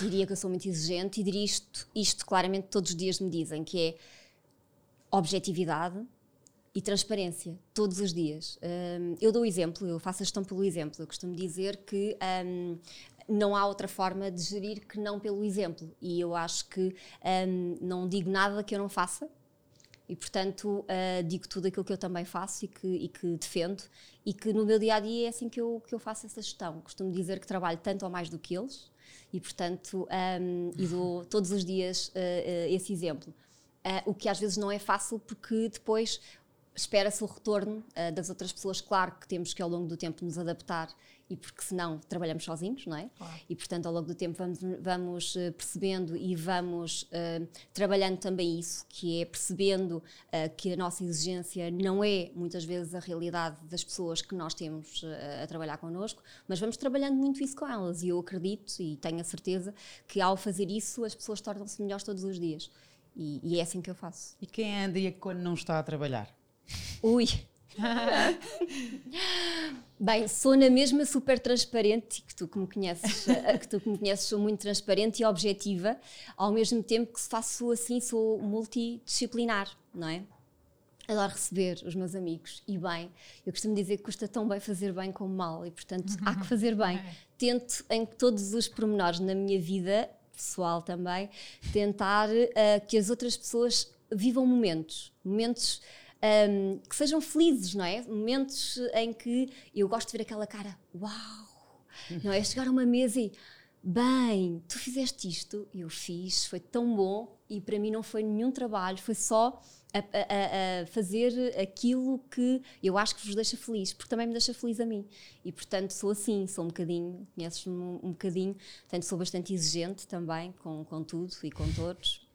[SPEAKER 2] Diria que eu sou muito exigente e diria isto, isto claramente todos os dias me dizem, que é objetividade e transparência, todos os dias. Um, eu dou o exemplo, eu faço a gestão pelo exemplo. Eu costumo dizer que um, não há outra forma de gerir que não pelo exemplo. E eu acho que um, não digo nada que eu não faça. E, portanto, uh, digo tudo aquilo que eu também faço e que, e que, defendo, e que no meu dia a dia é assim que eu, que eu faço essa gestão. Costumo dizer que trabalho tanto ou mais do que eles, e, portanto, um, e dou todos os dias uh, uh, esse exemplo. o que às vezes não é fácil, porque depois espera-se o retorno das outras pessoas. Claro que temos que, ao longo do tempo, nos adaptar e porque senão trabalhamos sozinhos, não é? Claro. E portanto ao longo do tempo vamos, vamos uh, percebendo e vamos uh, trabalhando também isso, que é percebendo uh, que a nossa exigência não é muitas vezes a realidade das pessoas que nós temos a trabalhar connosco, mas vamos trabalhando muito isso com elas e eu acredito e tenho a certeza que ao fazer isso as pessoas tornam-se melhores todos os dias. E, e, é assim que eu faço.
[SPEAKER 1] E quem é a Andrea quando não está a trabalhar?
[SPEAKER 2] Ui! Bem, sou na mesma super transparente, que tu que me conheces, que tu que me conheces, sou muito transparente e objetiva, ao mesmo tempo que faço assim, sou multidisciplinar, não é? Adoro receber os meus amigos e bem, eu costumo dizer que custa tão bem fazer bem como mal e portanto há que fazer bem. É. Tento em todos os pormenores na minha vida pessoal também, tentar uh, que as outras pessoas vivam momentos, momentos um, que sejam felizes, não é? Momentos em que eu gosto de ver aquela cara, uau, não é? Chegar a uma mesa e, bem, tu fizeste isto, eu fiz, foi tão bom e para mim não foi nenhum trabalho, foi só a, a, a, fazer aquilo que eu acho que vos deixa feliz, porque também me deixa feliz a mim. E portanto sou assim, sou um bocadinho, conheces-me um, bocadinho, portanto sou bastante exigente também com, com tudo e com todos.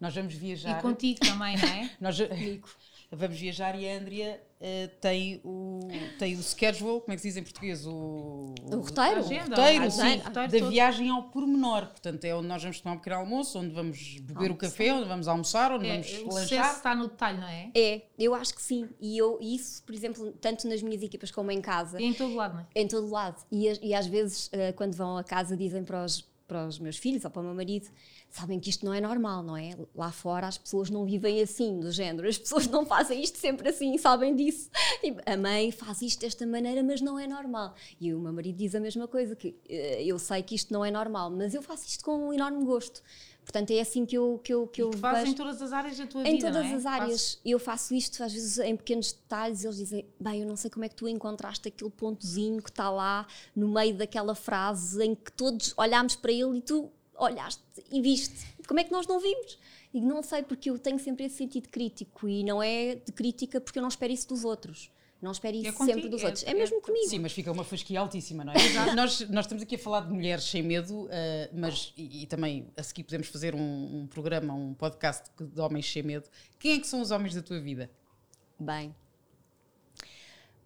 [SPEAKER 1] Nós vamos viajar.
[SPEAKER 3] E contigo também, não é?
[SPEAKER 1] Nós, Comigo. Vamos viajar e a Andrea uh, tem, o, tem o schedule, como é que se diz em português? O,
[SPEAKER 2] o roteiro.
[SPEAKER 1] O roteiro, sim, da todo. viagem ao pormenor. Portanto, é onde nós vamos tomar um pequeno almoço, onde vamos beber o café, onde vamos almoçar, onde é, vamos
[SPEAKER 3] o
[SPEAKER 1] lanchar.
[SPEAKER 3] está no detalhe, não é?
[SPEAKER 2] É, eu acho que sim. E eu, isso, por exemplo, tanto nas minhas equipas como em casa.
[SPEAKER 3] E em todo lado, não é?
[SPEAKER 2] Em todo lado. E, e às vezes, uh, quando vão a casa, dizem para os, para os meus filhos ou para o meu marido sabem que isto não é normal, não é? Lá fora as pessoas não vivem assim, do género, as pessoas não fazem isto sempre assim, sabem disso. E a mãe faz isto desta maneira, mas não é normal. E o meu marido diz a mesma coisa, que uh, eu sei que isto não é normal, mas eu faço isto com um enorme gosto. Portanto, é assim que eu que eu que
[SPEAKER 3] e
[SPEAKER 2] eu
[SPEAKER 3] que em todas as áreas da tua
[SPEAKER 2] em
[SPEAKER 3] vida,
[SPEAKER 2] Em todas
[SPEAKER 3] é?
[SPEAKER 2] as áreas. Eu faço isto às vezes em pequenos detalhes, eles dizem: "Bem, eu não sei como é que tu encontraste aquele pontozinho que está lá no meio daquela frase em que todos olhámos para ele e tu olhaste e viste como é que nós não vimos? E não sei, porque eu tenho sempre esse sentido crítico e não é de crítica porque eu não espero isso dos outros. Não espero isso é contigo, sempre dos é, outros. É, é, mesmo comigo.
[SPEAKER 1] Sim, mas fica uma fasquia altíssima, não é? nós, nós estamos aqui a falar de mulheres sem medo, uh, mas e, e, também a seguir podemos fazer um, um, programa, um podcast de homens sem medo. Quem é que são os homens da tua vida?
[SPEAKER 2] Bem,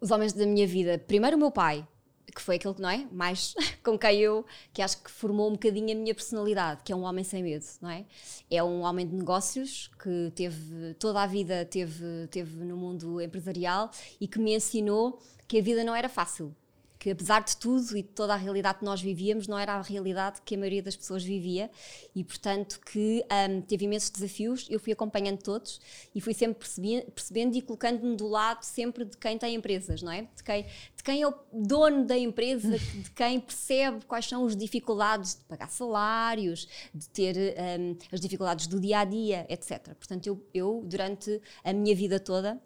[SPEAKER 2] os homens da minha vida. Primeiro, o meu pai que foi aquele que não é? Mais com quem eu, que acho que formou um bocadinho a minha personalidade, que é um homem sem medo, não é? É um homem de negócios que teve toda a vida teve, teve no mundo empresarial e que me ensinou que a vida não era fácil, que apesar de tudo e de toda a realidade que nós vivíamos, não era a realidade que a maioria das pessoas vivia e, portanto, que um, teve imensos desafios. Eu fui acompanhando todos e fui sempre percebendo e colocando-me do lado sempre de quem tem empresas, não é? De quem, de quem é o dono da empresa, de quem percebe quais são as dificuldades de pagar salários, de ter um, as dificuldades do dia a dia, etc. Portanto, eu, eu durante a minha vida toda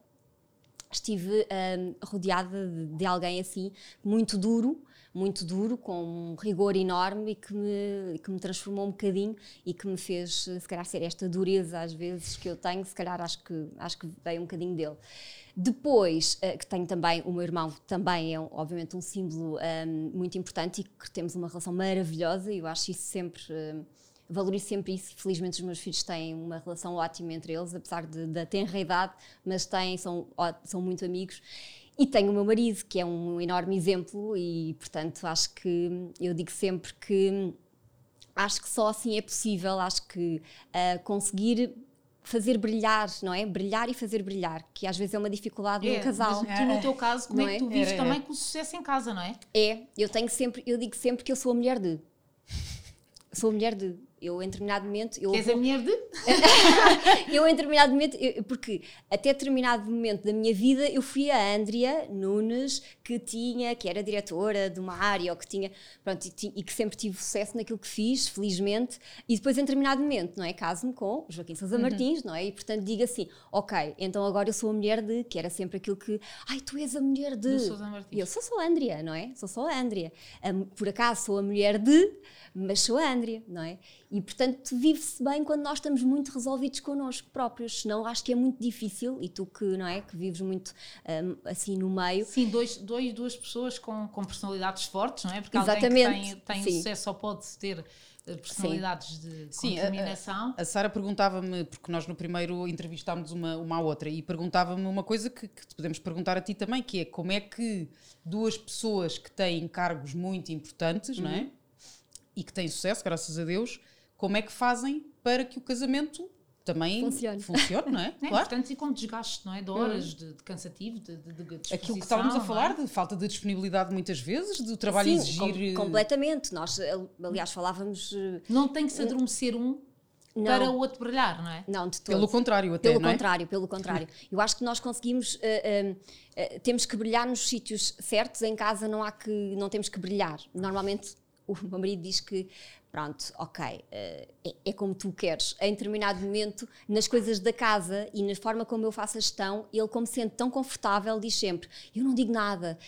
[SPEAKER 2] estive um, rodeada de, de, alguém assim, muito duro, muito duro, com um rigor enorme e que me, que me transformou um bocadinho e que me fez, se calhar, ser esta dureza às vezes que eu tenho, se calhar acho que, acho que veio um bocadinho dele. Depois, uh, que tenho também, o meu irmão também é, obviamente, um símbolo um, muito importante e que temos uma relação maravilhosa e eu acho isso sempre. Uh, valorizo sempre isso. Felizmente, os meus filhos têm uma relação ótima entre eles, apesar de, da tenra idade, mas têm, são, são muito amigos. E tenho o meu marido, que é um enorme exemplo, e portanto acho que eu digo sempre que acho que só assim é possível, acho que uh, conseguir fazer brilhar, não é? Brilhar e fazer brilhar, que às vezes é uma dificuldade é, no casal.
[SPEAKER 3] Mas tu, no teu caso, como é, é que tu vives é, também com o sucesso em casa, não é?
[SPEAKER 2] É, eu tenho sempre, eu digo sempre que eu sou a mulher de. Sou a mulher de. Eu, em determinado momento. Eu
[SPEAKER 3] És vou... a mulher de?
[SPEAKER 2] eu, em determinado momento. Eu, porque até determinado momento da minha vida, eu fui a Andrea Nunes, que tinha, que era diretora de uma área, ou que tinha. Pronto, e, e que sempre tive sucesso naquilo que fiz, felizmente. E depois, em determinado momento, não é? Caso-me com Joaquim Sousa uhum. Martins, não é? E portanto, digo assim: ok, então agora eu sou a mulher de. Que era sempre aquilo que. Ai, tu és a mulher de. Eu sou só a Andrea, não é? Sou só a Andrea. Por acaso sou a mulher de mas sou a Andrea, não é? E portanto vive-se bem quando nós estamos muito resolvidos connosco próprios, senão acho que é muito difícil, e tu que, não é, que vives muito um, assim no meio.
[SPEAKER 3] Sim, dois, dois, duas pessoas com, com personalidades fortes, não é? Porque Exatamente. alguém que tem, tem sucesso só pode ter eh, personalidades Sim. de Sim, determinação.
[SPEAKER 1] A, a Sara perguntava-me, porque nós no primeiro entrevistámos uma, uma à outra, e perguntava-me uma coisa que, que podemos perguntar a ti também, que é como é que duas pessoas que têm cargos muito importantes, uhum. não é? Uhum e que têm sucesso, graças a Deus, como é que fazem para que o casamento também funcione, funcione não é?
[SPEAKER 3] é claro. Portanto, e com desgaste, não é? De horas, hum. de, de, cansativo, de, de, de
[SPEAKER 1] Aquilo que estávamos a falar, é? de falta de disponibilidade muitas vezes, do trabalho Sim, exigir... Com,
[SPEAKER 2] eh, completamente. Nós, aliás, falávamos... Eh,
[SPEAKER 3] não tem que se adormecer um não. para o outro brilhar, não é?
[SPEAKER 2] Não, de todo.
[SPEAKER 1] Pelo contrário, até.
[SPEAKER 2] Pelo
[SPEAKER 1] é?
[SPEAKER 2] contrário, pelo contrário. Eu acho que nós conseguimos. Uh, uh, uh, temos que brilhar nos sítios certos, em casa não há que. não temos que brilhar. Normalmente o meu marido diz que pronto, ok, é, é, como tu queres. Em determinado momento, nas coisas da casa e na forma como eu faço a gestão, ele, como sendo tão confortável, diz sempre: Eu não digo nada,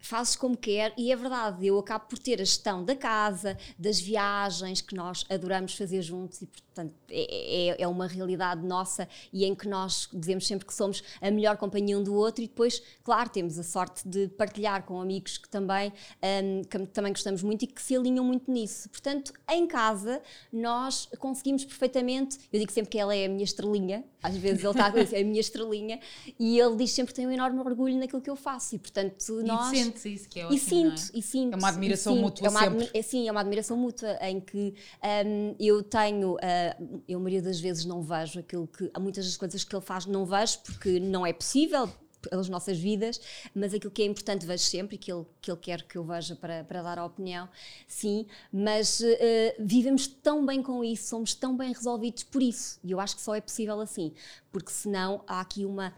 [SPEAKER 2] fazes como quer, e é verdade, eu acabo por ter a gestão da casa, das viagens que nós adoramos fazer juntos, e portanto é, é, é, uma realidade nossa e em que nós dizemos sempre que somos a melhor companhia um do outro, e depois, claro, temos a sorte de partilhar com amigos que também, um, que também gostamos muito e que se alinham muito nisso. Portanto, em casa, nós conseguimos perfeitamente, eu digo sempre que ela é a minha estrelinha, às vezes ele está a dizer, é a minha estrelinha, e ele diz sempre que tem um enorme orgulho naquilo que eu faço, e portanto nós.
[SPEAKER 3] E sente isso, que é ótimo,
[SPEAKER 2] e sinto,
[SPEAKER 3] é?
[SPEAKER 2] e sinto.
[SPEAKER 1] É uma admiração mútua é uma, sempre.
[SPEAKER 2] É, sim, é uma admiração mútua em que um, eu tenho, uh, eu a maioria das vezes não vejo aquilo que, muitas das coisas que ele faz não vejo porque não é possível, pelas nossas vidas, mas aquilo que é importante vejo sempre e que ele, que ele quer que eu veja para, para dar a opinião, sim, mas uh, vivemos tão bem com isso, somos tão bem resolvidos por isso, e eu acho que só é possível assim, porque senão há aqui uma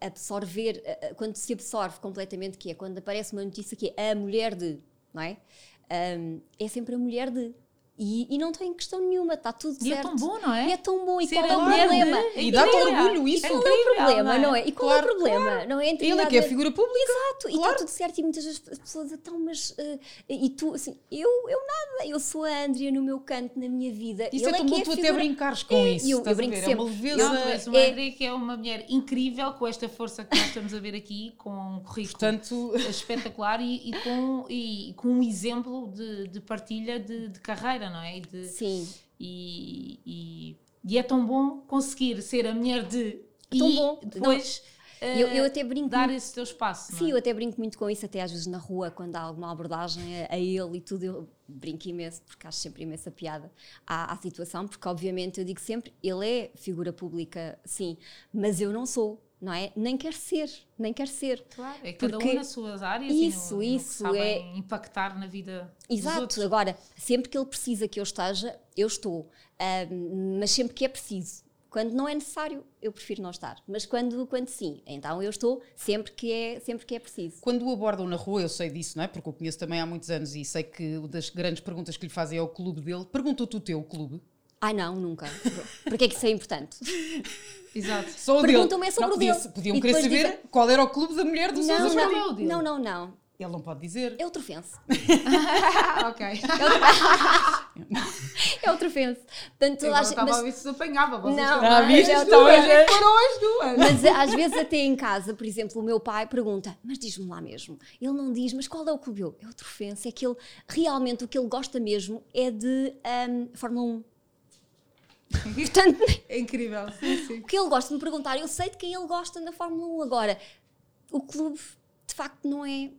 [SPEAKER 2] absorver, uh, quando se absorve completamente, que é quando aparece uma notícia que é a mulher de, não é? Um, é sempre a mulher de. E, e, não tem questão nenhuma, está tudo
[SPEAKER 3] e
[SPEAKER 2] certo.
[SPEAKER 3] é tão bom, não é?
[SPEAKER 2] E é tão bom. E Ser qual é o problema?
[SPEAKER 1] De... E dá-te orgulho isso.
[SPEAKER 2] E qual é o problema, não é? E qual claro, é o problema?
[SPEAKER 1] Claro.
[SPEAKER 2] Não é
[SPEAKER 1] Ele é que é figura pública.
[SPEAKER 2] Exato. Claro. E está tudo certo. E muitas vezes as pessoas estão, mas... Uh, e tu, assim, eu, eu nada. Eu sou a Andrea no meu canto, na minha vida.
[SPEAKER 1] Isso
[SPEAKER 2] Ele
[SPEAKER 1] é tão bom tu até brincares com
[SPEAKER 2] é,
[SPEAKER 1] isso.
[SPEAKER 2] Eu, eu brinco sempre. É
[SPEAKER 3] uma leveza. Não, tu és uma é... Andrea que é uma mulher incrível, com esta força que nós estamos a ver aqui, com um currículo Portanto... espetacular e, e, com, e com um exemplo de, de partilha de, de carreira, não é? E de,
[SPEAKER 2] Sim.
[SPEAKER 3] E, e, e, é tão bom conseguir ser a mulher de.
[SPEAKER 2] Tão
[SPEAKER 3] e
[SPEAKER 2] bom.
[SPEAKER 3] depois.
[SPEAKER 2] Eu, eu até brinco
[SPEAKER 3] dar
[SPEAKER 2] muito-
[SPEAKER 3] esse teu espaço. não
[SPEAKER 2] Sim,
[SPEAKER 3] é?
[SPEAKER 2] eu até brinco muito com isso, até às vezes na rua, quando há alguma abordagem a, a ele e tudo, eu brinco imenso, porque acho sempre imensa piada à, à situação, porque obviamente eu digo sempre, ele é figura pública, sim, mas eu não sou, não é? Nem quero ser, nem quero ser.
[SPEAKER 3] Claro, é cada
[SPEAKER 2] Porque
[SPEAKER 3] um nas suas áreas
[SPEAKER 2] isso,
[SPEAKER 3] e no, no
[SPEAKER 2] isso,
[SPEAKER 3] que sabem
[SPEAKER 2] é-
[SPEAKER 3] impactar na vida
[SPEAKER 2] Exato,
[SPEAKER 3] dos outros.
[SPEAKER 2] agora, sempre que ele precisa que eu esteja, eu estou, mas sempre que é preciso. Quando não é necessário, eu prefiro não estar. Mas quando, quando sim, então eu estou sempre que é, sempre que é preciso.
[SPEAKER 1] Quando o abordam na rua, eu sei disso, não é? Porque eu conheço também há muitos anos e sei que uma das grandes perguntas que lhe fazem é o clube dele. Perguntou-te o teu clube?
[SPEAKER 2] Ai não, nunca. Porque é que isso é importante?
[SPEAKER 3] Exato.
[SPEAKER 1] Só o dele.
[SPEAKER 2] Perguntam-me é sobre
[SPEAKER 1] Não,
[SPEAKER 2] o
[SPEAKER 1] podia-
[SPEAKER 2] dele.
[SPEAKER 1] Podiam
[SPEAKER 2] E
[SPEAKER 1] querer saber
[SPEAKER 2] dizem-
[SPEAKER 1] qual era o clube da mulher do
[SPEAKER 2] Não,
[SPEAKER 1] Sousa
[SPEAKER 3] mas qual é o
[SPEAKER 2] não,
[SPEAKER 3] dele?
[SPEAKER 2] não, não, não.
[SPEAKER 1] Ele não pode dizer.
[SPEAKER 2] É o trofense.
[SPEAKER 3] Ok.
[SPEAKER 2] É o trofense. Portanto,
[SPEAKER 3] Eu
[SPEAKER 2] toda a
[SPEAKER 3] agora
[SPEAKER 2] gente-
[SPEAKER 3] estava
[SPEAKER 2] mas-
[SPEAKER 3] a ver se se apanhava. Vocês
[SPEAKER 2] Não,
[SPEAKER 3] também.
[SPEAKER 2] Ah, viste?
[SPEAKER 3] As
[SPEAKER 2] Então,
[SPEAKER 3] duas,
[SPEAKER 2] é-
[SPEAKER 3] foram as duas.
[SPEAKER 2] Mas às vezes até em casa, por exemplo, o meu pai pergunta, mas diz-me lá mesmo. Ele não diz, mas qual é o clube? Eu, É o Trofense, é que ele, realmente o que ele gosta mesmo é de ahm, Fórmula 1. Portanto,
[SPEAKER 3] É incrível. Sim, sim.
[SPEAKER 2] o que ele gosta de me perguntar, eu sei de quem ele gosta na Fórmula 1. Agora, o clube, de facto, não é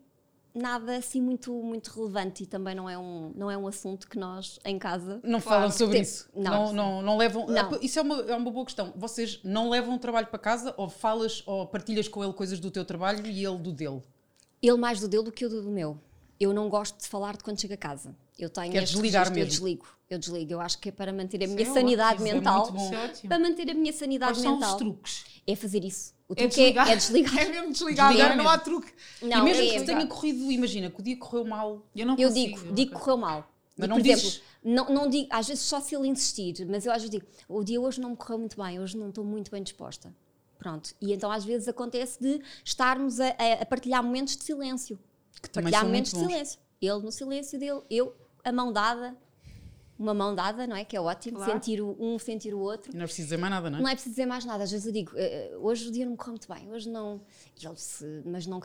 [SPEAKER 2] nada assim muito, muito relevante e também não é, um, não é um assunto que nós, em casa...
[SPEAKER 1] Não
[SPEAKER 3] Claro.
[SPEAKER 1] falam sobre
[SPEAKER 2] Tem-
[SPEAKER 1] isso.
[SPEAKER 2] não.
[SPEAKER 1] Não, não, não levam.
[SPEAKER 2] Não.
[SPEAKER 1] Isso é uma, é uma boa questão. Vocês não levam o trabalho para casa ou falas ou partilhas com ele coisas do teu trabalho e ele do dele?
[SPEAKER 2] Ele mais do dele do que eu do meu. Eu não gosto de falar de quando chego a casa. Eu tenho
[SPEAKER 1] Quer desligar
[SPEAKER 2] registro, Eu
[SPEAKER 1] mesmo?
[SPEAKER 2] desligo. Eu desligo. Eu acho que é para manter a minha
[SPEAKER 3] é
[SPEAKER 2] sanidade
[SPEAKER 3] ótimo, é
[SPEAKER 2] mental.
[SPEAKER 3] é.
[SPEAKER 2] Para manter a minha sanidade
[SPEAKER 3] Quais são
[SPEAKER 2] mental.
[SPEAKER 3] os truques?
[SPEAKER 2] É fazer isso. O
[SPEAKER 3] É
[SPEAKER 2] truque
[SPEAKER 3] desligar.
[SPEAKER 2] é, é desligar.
[SPEAKER 3] É mesmo desligar,
[SPEAKER 1] Desligar
[SPEAKER 3] não há
[SPEAKER 1] mesmo.
[SPEAKER 3] truque.
[SPEAKER 2] Não,
[SPEAKER 1] e mesmo
[SPEAKER 2] é-
[SPEAKER 1] que tenha corrido, imagina que o dia correu mal.
[SPEAKER 3] Eu não
[SPEAKER 2] Eu
[SPEAKER 3] consigo.
[SPEAKER 2] digo, digo que correu mal.
[SPEAKER 1] Mas
[SPEAKER 2] Digo,
[SPEAKER 1] não
[SPEAKER 2] por
[SPEAKER 1] dizes-
[SPEAKER 2] exemplo, não, não digo, às vezes só se ele insistir, mas eu às vezes digo, o dia hoje não me correu muito bem, hoje não estou muito bem disposta. Pronto. E então às vezes acontece de estarmos a- a partilhar momentos de silêncio.
[SPEAKER 1] Que também
[SPEAKER 2] partilhar momentos de silêncio. Ele no silêncio dele, eu a mão dada, uma mão dada, não é? Que é ótimo,
[SPEAKER 3] Claro.
[SPEAKER 2] sentir o, um sentir o outro.
[SPEAKER 1] E não é preciso dizer mais nada, não é?
[SPEAKER 2] Não é preciso dizer mais nada. Às vezes eu digo, "Eh, eh, hoje o dia não me correu muito bem, hoje não. E ele se, mas não,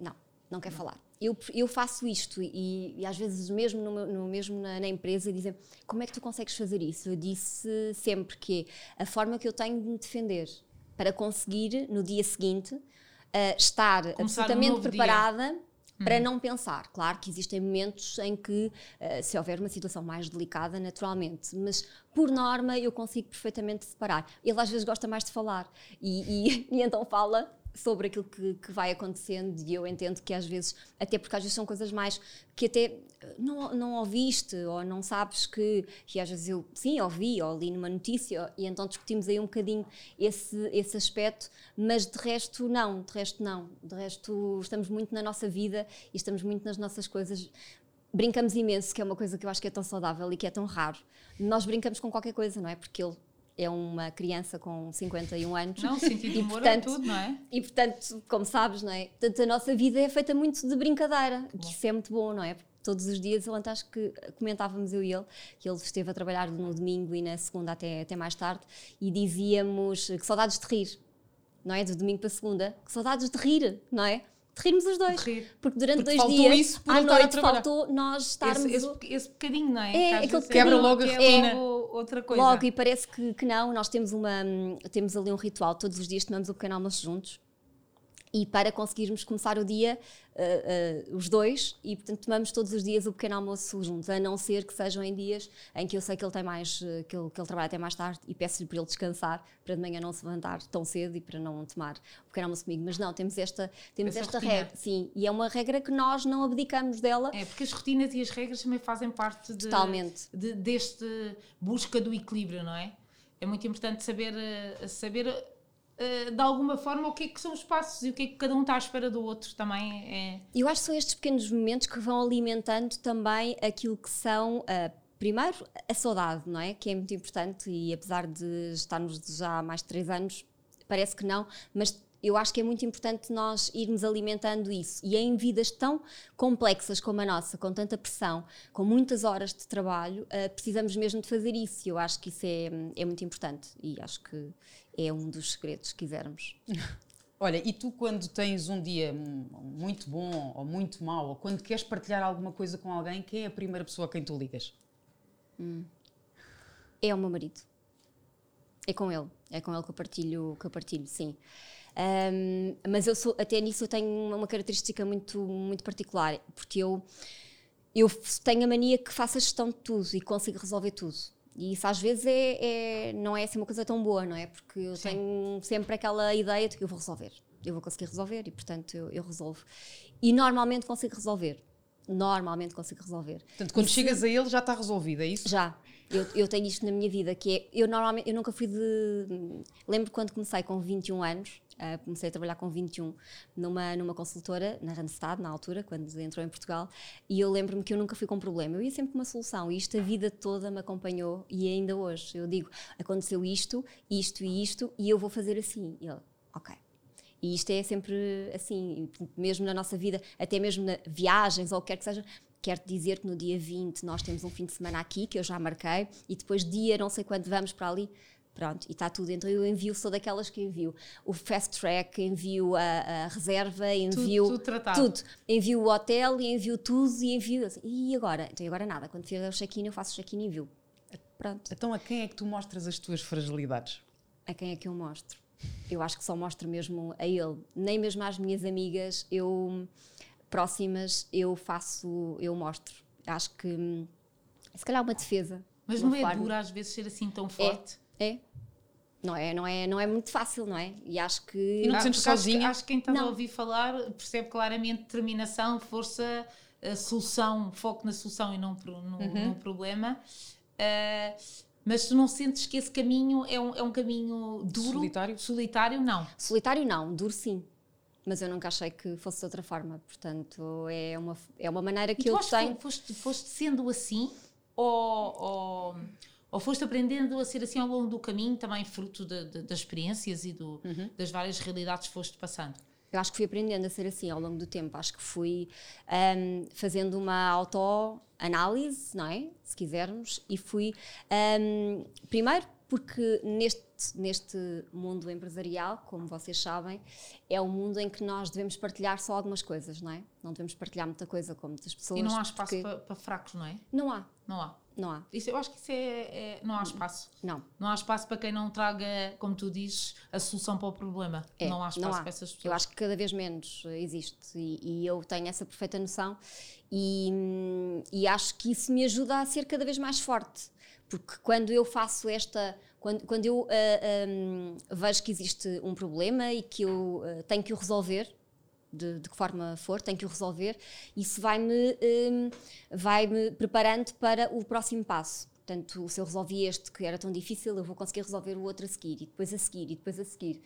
[SPEAKER 2] não, não quer falar. Eu, eu faço isto e, e às vezes mesmo, no, no- mesmo na, na empresa dizem como é que tu consegues fazer isso? Eu disse sempre que a forma que eu tenho de me defender para conseguir no dia seguinte eh, estar
[SPEAKER 3] Começar um
[SPEAKER 2] absolutamente
[SPEAKER 3] novo dia.
[SPEAKER 2] Para não pensar. Claro que existem momentos em que, eh, se houver uma situação mais delicada, naturalmente, mas por norma eu consigo perfeitamente separar. Ele às vezes gosta mais de falar e, e- e então fala sobre aquilo que, que vai acontecendo e eu entendo que às vezes, até porque às vezes são coisas mais que até eh, não, não ouviste ou não sabes que, e às vezes eu sim ouvi ou li numa notícia e então discutimos aí um bocadinho esse, esse aspecto, mas de resto não, de resto não, de resto estamos muito na nossa vida e estamos muito nas nossas coisas. Brincamos imenso, que é uma coisa que eu acho que é tão saudável e que é tão raro. Nós brincamos com qualquer coisa, não é? Porque ele é uma criança com 51 anos.
[SPEAKER 3] Não, sentido de humor é
[SPEAKER 2] portanto,
[SPEAKER 3] tudo, não é?
[SPEAKER 2] E portanto, como sabes, não é? Portanto, a nossa vida é feita muito de brincadeira, que isso é muito bom, não é? Porque todos os dias, ele acho que comentávamos eu e ele, que ele esteve a trabalhar no domingo e na segunda até, até mais tarde, e dizíamos que saudades de rir, não é? Do domingo para a segunda, que saudades de rir, não é? De rirmos os dois.
[SPEAKER 3] De rir.
[SPEAKER 2] Porque durante
[SPEAKER 1] Porque
[SPEAKER 2] dois dias,
[SPEAKER 1] isso por
[SPEAKER 2] à noite, faltou nós estarmos.
[SPEAKER 3] Esse, esse, esse bocadinho, não é?
[SPEAKER 2] É, aquele
[SPEAKER 3] vezes
[SPEAKER 1] Quebra logo a
[SPEAKER 3] que
[SPEAKER 1] rotina.
[SPEAKER 3] É outra coisa.
[SPEAKER 2] Logo, e parece que, que não, nós temos, uma, hum, temos ali um ritual, todos os dias tomamos o pequeno almoço juntos e para conseguirmos começar o dia, uh, uh, os dois, e portanto tomamos todos os dias o pequeno almoço juntos, a não ser que sejam em dias em que eu sei que ele tem mais, uh, que ele, que ele trabalha até mais tarde e peço-lhe para ele descansar, para de manhã não se levantar tão cedo e para não tomar o pequeno almoço comigo. Mas não, temos esta, temos
[SPEAKER 3] Essa
[SPEAKER 2] esta
[SPEAKER 3] rotina.
[SPEAKER 2] regra, sim, e é uma regra que nós não abdicamos dela
[SPEAKER 3] É, porque as rotinas e as regras também fazem parte de,
[SPEAKER 2] Totalmente.
[SPEAKER 3] de- deste busca do equilíbrio, não é? É muito importante saber, eh, saber eh, de alguma forma o que é que são os passos e o que é que cada um está à espera do outro também é
[SPEAKER 2] Eu acho que são estes pequenos momentos que vão alimentando também aquilo que são, ah, primeiro, a saudade, não é? Que é muito importante e apesar de estarmos já há mais de três anos, parece que não, mas eu acho que é muito importante nós irmos alimentando isso. E em vidas tão complexas como a nossa, com tanta pressão, com muitas horas de trabalho, ah, precisamos mesmo de fazer isso. E eu acho que isso é, é muito importante e acho que é um dos segredos, se quisermos.
[SPEAKER 1] Olha, e tu quando tens um dia hum, muito bom ou muito mau, ou quando queres partilhar alguma coisa com alguém, quem é a primeira pessoa a quem tu ligas?
[SPEAKER 2] É o meu marido. É com ele. É com ele que eu partilho, que eu partilho sim. Um, mas eu sou, até nisso eu tenho uma característica muito, muito particular, porque eu, eu tenho a mania que faço a gestão de tudo e consigo resolver tudo. E isso às vezes é, é, não é assim uma coisa tão boa, não é? Porque eu Sim. tenho sempre aquela ideia de que eu vou resolver, eu vou conseguir resolver e portanto eu, eu resolvo. E normalmente consigo resolver. Normalmente consigo resolver.
[SPEAKER 1] Portanto, quando chegas a ele já está resolvido, é isso?
[SPEAKER 2] Já. Eu, eu, tenho isto na minha vida, que é, eu normalmente, eu nunca fui de... Lembro quando comecei com 21 anos, Uh, comecei a trabalhar com 21 numa, numa consultora, na Randstad, na altura, quando entrou em Portugal, e eu lembro-me que eu nunca fui com problema. Eu ia sempre com uma solução, e isto a vida toda me acompanhou, e ainda hoje. Eu digo: aconteceu isto, isto e isto, e eu vou fazer assim. E ele, ok. E isto é sempre assim, mesmo na nossa vida, até mesmo na viagens ou o que quer que seja, Quero dizer que no dia 20 nós temos um fim de semana aqui, que eu já marquei, e depois dia não sei quando vamos para ali. Pronto, e está tudo. Então eu envio, sou daquelas que envio o fast track, envio a, a reserva, envio
[SPEAKER 3] tudo, tudo,
[SPEAKER 2] tudo, Envio o hotel e envio tudo e envio. Assim, e agora? Então agora nada. Quando fizer o check-in, eu faço o check-in e envio. Pronto.
[SPEAKER 1] Então a quem é que tu mostras as tuas fragilidades?
[SPEAKER 2] A quem é que eu mostro? Eu acho que só mostro mesmo a ele. Nem mesmo às minhas amigas eu próximas eu faço, eu mostro. Acho que hum, se calhar uma defesa.
[SPEAKER 3] Mas não é forma. duro às vezes ser assim tão forte?
[SPEAKER 2] É, é. Não é, não, é, não é muito fácil, não é? E acho que.
[SPEAKER 1] E não te sentes sozinha?
[SPEAKER 3] Acho, acho que quem está a ouvir falar percebe claramente determinação, força, solução, foco na solução e não no, uhum. no problema. Uh, mas tu não sentes que esse caminho é um, é um caminho duro?
[SPEAKER 1] Solitário?
[SPEAKER 3] Solitário, não.
[SPEAKER 2] Solitário, não. Duro, sim mas eu nunca achei que fosse de outra forma. Portanto, é uma, é uma maneira que eu tenho.
[SPEAKER 3] Foste, foste sendo assim ou, ou, ou, foste aprendendo a ser assim ao longo do caminho, também fruto de, de, das experiências e do, uhum. das várias realidades que foste passando?
[SPEAKER 2] Eu acho que fui aprendendo a ser assim ao longo do tempo. Acho que fui um, fazendo uma autoanálise, não é? Se quisermos, e fui um, primeiro porque neste, neste mundo empresarial, como vocês sabem, é um mundo em que nós devemos partilhar só algumas coisas, não é? Não devemos partilhar muita coisa com muitas pessoas.
[SPEAKER 3] E não há espaço para, para, fracos, não é?
[SPEAKER 2] Não há.
[SPEAKER 3] Não há.
[SPEAKER 2] Não há.
[SPEAKER 3] Isso, eu acho que isso é, é, Não há espaço.
[SPEAKER 2] Não.
[SPEAKER 3] Não há espaço para quem não traga, como tu dizes, a solução para o problema. É, não há espaço não há. para essas pessoas.
[SPEAKER 2] Eu acho que cada vez menos existe e, e eu tenho essa perfeita noção e, e acho que isso me ajuda a ser cada vez mais forte porque quando eu faço esta. Quando, quando eu uh, ah, um, vejo que existe um problema e que eu uh, tenho que o resolver, de, de, que forma for, tenho que o resolver, isso vai-me um, vai -me preparando para o próximo passo. Portanto, se eu resolvi este que era tão difícil, eu vou conseguir resolver o outro a seguir, e depois a seguir, e depois a seguir.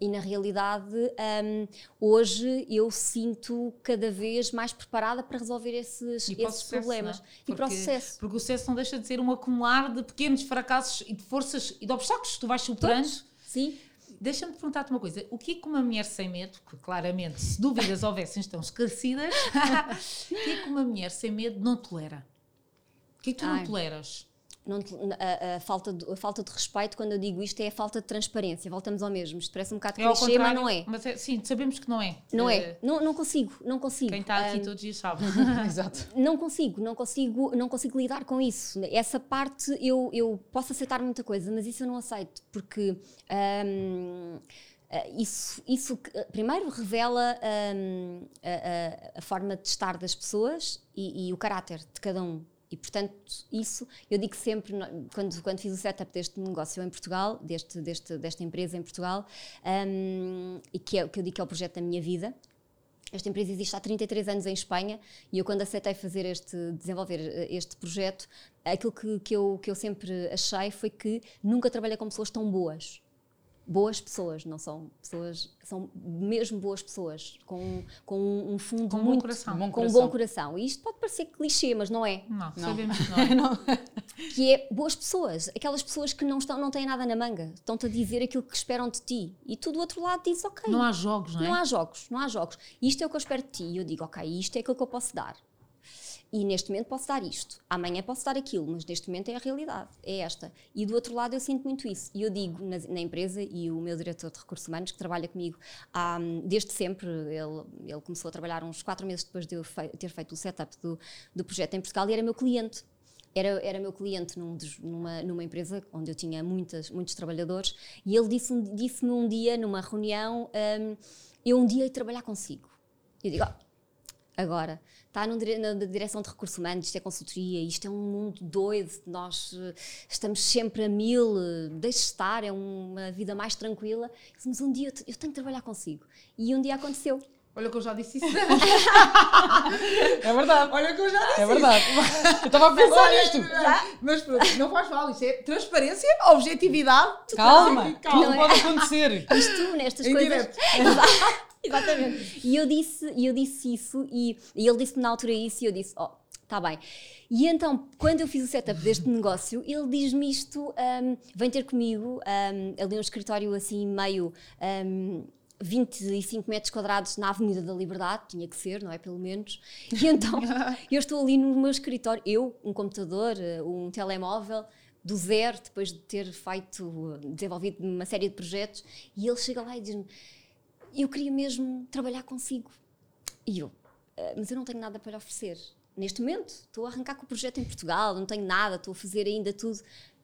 [SPEAKER 2] E na realidade, um, hoje eu sinto cada vez mais preparada para resolver esses, esses sucesso, problemas. É?
[SPEAKER 3] Porque,
[SPEAKER 2] e para o sucesso.
[SPEAKER 3] Porque o sucesso não deixa de ser um acumular de pequenos fracassos e de forças e de obstáculos que tu vais superando. Todos?
[SPEAKER 2] Sim.
[SPEAKER 3] Deixa-me perguntar-te uma coisa: o que é que uma mulher sem medo, que claramente, se dúvidas houvessem, estão esclarecidas, o que é que uma mulher sem medo não tolera? O que é que tu Ai. não toleras?
[SPEAKER 2] Não, a, a, falta de, a falta de respeito, quando eu digo isto, é a falta de transparência. Voltamos ao mesmo. Isto parece um bocado é clichê, mas não é.
[SPEAKER 3] Mas é, sim, sabemos que não é.
[SPEAKER 2] Não é. é. Não, não consigo, não consigo.
[SPEAKER 3] Quem está aqui um, todos os dias sabe.
[SPEAKER 1] Exato.
[SPEAKER 2] Não consigo, não consigo, não consigo lidar com isso. Essa parte eu, eu posso aceitar muita coisa, mas isso eu não aceito, porque um, isso, isso primeiro revela um, a, a, a, forma de estar das pessoas e, e o caráter de cada um. E, portanto, isso eu digo sempre, quando, quando fiz o setup deste negócio em Portugal, deste, deste, desta empresa em Portugal, um, e que, é, que eu digo que é o projeto da minha vida, esta empresa existe há 33 anos em Espanha e eu quando aceitei fazer este, desenvolver eh, este projeto, aquilo que, que, eu, que eu sempre achei foi que nunca trabalhei com pessoas tão boas boas pessoas, não são pessoas, são mesmo boas pessoas, com, com um fundo
[SPEAKER 3] com
[SPEAKER 2] muito,
[SPEAKER 3] bom coração.
[SPEAKER 2] com um bom coração. E isto pode parecer clichê, mas não é.
[SPEAKER 3] Não, não. sabemos que não é. não.
[SPEAKER 2] Que é boas pessoas, aquelas pessoas que não, estão, não têm nada na manga, estão-te a dizer aquilo que esperam de ti. E tu do outro lado dizes, ok.
[SPEAKER 3] Não há jogos, não é?
[SPEAKER 2] Não há jogos, não há jogos. Isto é o que eu espero de ti. E eu digo, ok, isto é aquilo que eu posso dar e neste momento posso dar isto, amanhã posso dar aquilo, mas neste momento é a realidade, é esta. E do outro lado eu sinto muito isso. E eu digo na, na empresa, e o meu diretor de recursos humanos, que trabalha comigo um, desde sempre, ele, ele começou a trabalhar uns quatro meses depois de eu ter feito o setup do, do projeto em Portugal e era meu cliente era, era meu cliente num numa, numa empresa onde eu tinha muitas, muitos trabalhadores e ele disse-me disse um dia, numa reunião, hum, eu um dia de trabalhar consigo. Eu digo, "Ah, agora, está na direção de recursos humanos, isto é consultoria, isto é um mundo doido, nós eh, estamos sempre a mil, eh, deixe estar, é uma vida mais tranquila. Mas um dia eu, te- eu tenho que trabalhar consigo. E um dia aconteceu.
[SPEAKER 3] Olha que eu já disse isso.
[SPEAKER 1] É verdade.
[SPEAKER 3] Olha que eu já disse
[SPEAKER 1] É verdade. Eu estava a pensar nisto.
[SPEAKER 3] Mas pronto, não faz mal, isto é transparência, objetividade.
[SPEAKER 1] Calma,
[SPEAKER 3] Calma.
[SPEAKER 1] não pode acontecer.
[SPEAKER 2] Isto nestas
[SPEAKER 3] Em
[SPEAKER 2] coisas.
[SPEAKER 3] direto.
[SPEAKER 2] Exatamente. E eu disse, eu disse isso, e, e ele disse-me na altura isso, e eu disse: Oh, está bem. E então, quando eu fiz o setup deste negócio, ele diz-me isto: hum, vem ter comigo, hum, ali um escritório assim, meio. hum, 25 metros quadrados na Avenida da Liberdade, tinha que ser, não é? Pelo menos. E então, eu estou ali no meu escritório, eu, um computador, um telemóvel, do zero, depois de ter feito, desenvolvido uma série de projetos, e ele chega lá e diz-me: Eu queria mesmo trabalhar consigo. E eu, "Ah, mas eu não tenho nada para lhe oferecer. Neste momento, estou a arrancar com o projeto em Portugal, não tenho nada, estou a fazer ainda tudo.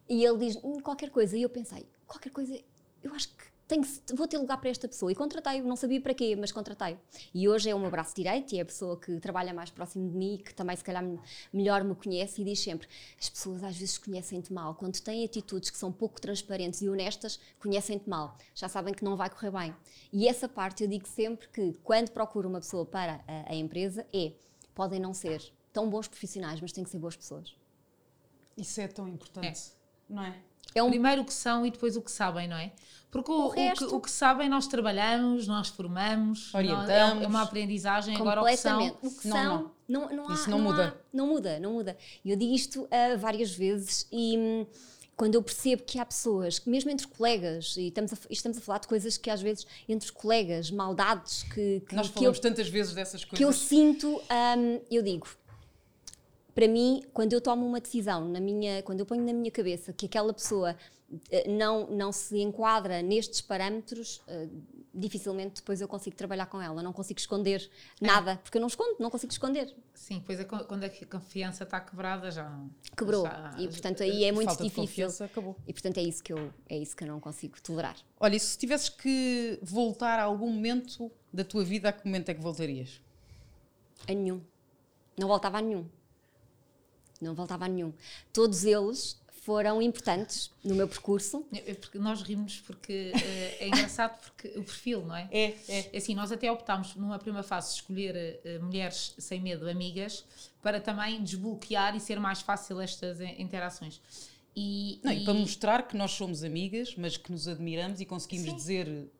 [SPEAKER 2] E ele diz "Hum, qualquer coisa. E eu pensei: qualquer coisa, eu acho que que- vou ter lugar para esta pessoa. E contratei-o, não sabia para quê, mas contratei-o. E hoje é o meu braço direito e é a pessoa que trabalha mais próximo de mim e que também, se calhar, me- melhor me conhece e diz sempre: as pessoas às vezes conhecem-te mal. Quando têm atitudes que são pouco transparentes e honestas, conhecem-te mal. Já sabem que não vai correr bem. E essa parte eu digo sempre que, quando procuro uma pessoa para a, a empresa, é: podem não ser tão bons profissionais, mas têm que ser boas pessoas.
[SPEAKER 1] Isso é tão importante, não é?
[SPEAKER 2] É um
[SPEAKER 3] Primeiro o que são e depois o que sabem, não é? Porque o,
[SPEAKER 2] O
[SPEAKER 3] o que,
[SPEAKER 2] resto-
[SPEAKER 3] o que sabem nós trabalhamos, nós formamos,
[SPEAKER 1] Orientamos.
[SPEAKER 3] nós- é uma aprendizagem. Agora o que são.
[SPEAKER 2] completamente. O que
[SPEAKER 1] Não,
[SPEAKER 2] são, não, não, há,
[SPEAKER 1] Isso não
[SPEAKER 2] há-
[SPEAKER 1] muda.
[SPEAKER 2] não muda, não muda. E Eu digo isto ah, várias vezes e hum, quando eu percebo que há pessoas, que mesmo entre colegas, e estamos a, estamos a falar de coisas que às vezes entre os colegas, maldades que, que,
[SPEAKER 1] Nós
[SPEAKER 2] que
[SPEAKER 1] falamos
[SPEAKER 2] eu,
[SPEAKER 1] tantas vezes dessas
[SPEAKER 2] que eu
[SPEAKER 1] coisas.
[SPEAKER 2] sinto, hum, eu digo, para mim, quando eu tomo uma decisão, na minha, quando eu ponho na minha cabeça que aquela pessoa eh, não, não se enquadra nestes parâmetros, eh, dificilmente depois eu consigo trabalhar com ela. Não consigo esconder nada, porque eu não escondo, não consigo esconder.
[SPEAKER 3] Sim, pois é, quando a confiança está quebrada já.
[SPEAKER 2] Quebrou.
[SPEAKER 3] já-
[SPEAKER 2] e portanto aí é muito
[SPEAKER 1] Falta de
[SPEAKER 2] difícil.
[SPEAKER 1] confiança, acabou.
[SPEAKER 2] E portanto é isso que eu é isso que eu não consigo tolerar.
[SPEAKER 1] Olha, e se tivesses que voltar a algum momento da tua vida, a que momento é que voltarias?
[SPEAKER 2] A nenhum. Não voltava a nenhum. Não voltava a nenhum. Todos eles foram importantes no meu percurso.
[SPEAKER 3] É porque nós rimos porque eh, é engraçado porque o perfil, não é?
[SPEAKER 1] É, é.
[SPEAKER 3] É Assim, nós até optámos numa primeira fase escolher eh, mulheres sem medo, amigas, para também desbloquear e ser mais fácil estas eh, interações. E,
[SPEAKER 1] Não, e para mostrar que nós somos amigas, mas que nos admiramos e conseguimos
[SPEAKER 3] Sim.
[SPEAKER 1] dizer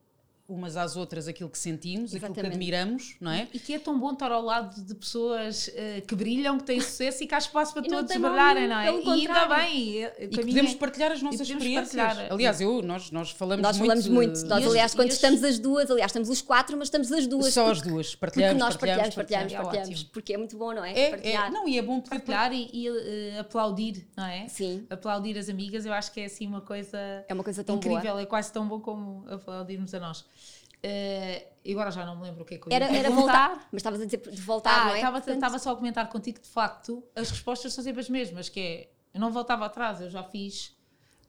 [SPEAKER 1] umas às outras aquilo que sentimos, aquilo que
[SPEAKER 2] Exatamente.
[SPEAKER 1] admiramos, não é?
[SPEAKER 3] E que é tão bom estar ao lado de pessoas eh, que brilham, que têm sucesso e que há espaço para
[SPEAKER 2] E
[SPEAKER 3] todos brilharem, não é? E ainda bem. E,
[SPEAKER 1] E que podemos partilhar as nossas experiências.
[SPEAKER 3] partilhar.
[SPEAKER 1] Aliás, eu, nós, nós falamos
[SPEAKER 2] Nós
[SPEAKER 1] muito.
[SPEAKER 2] falamos muito. Nós,
[SPEAKER 3] E as-
[SPEAKER 2] aliás, quando estamos as duas, aliás, estamos os quatro, mas estamos as duas.
[SPEAKER 1] Só as
[SPEAKER 2] porque-
[SPEAKER 1] duas.
[SPEAKER 2] Porque
[SPEAKER 1] Partilhamos,
[SPEAKER 2] nós partilhamos, partilhamos,
[SPEAKER 3] É
[SPEAKER 2] partilhamos.
[SPEAKER 3] ótimo.
[SPEAKER 2] Porque é muito bom, não é?
[SPEAKER 1] É, é,
[SPEAKER 2] Partilhar.
[SPEAKER 1] não, e é bom
[SPEAKER 3] partilhar e, e, eh, aplaudir, não é?
[SPEAKER 2] Sim.
[SPEAKER 3] Aplaudir as amigas, eu acho que é assim uma coisa
[SPEAKER 2] É uma coisa tão
[SPEAKER 3] incrível,
[SPEAKER 2] boa.
[SPEAKER 3] é quase tão bom como aplaudirmos a nós. Eh, e agora já não me lembro o que é que eu ia
[SPEAKER 2] Era, era
[SPEAKER 3] perguntar.
[SPEAKER 2] voltar, mas estavas a dizer de voltar,
[SPEAKER 3] Ah,
[SPEAKER 2] não é?
[SPEAKER 3] estava
[SPEAKER 2] Portanto,
[SPEAKER 3] estava só a comentar contigo que de facto as respostas são sempre as mesmas, que é eu não voltava atrás, eu já fiz.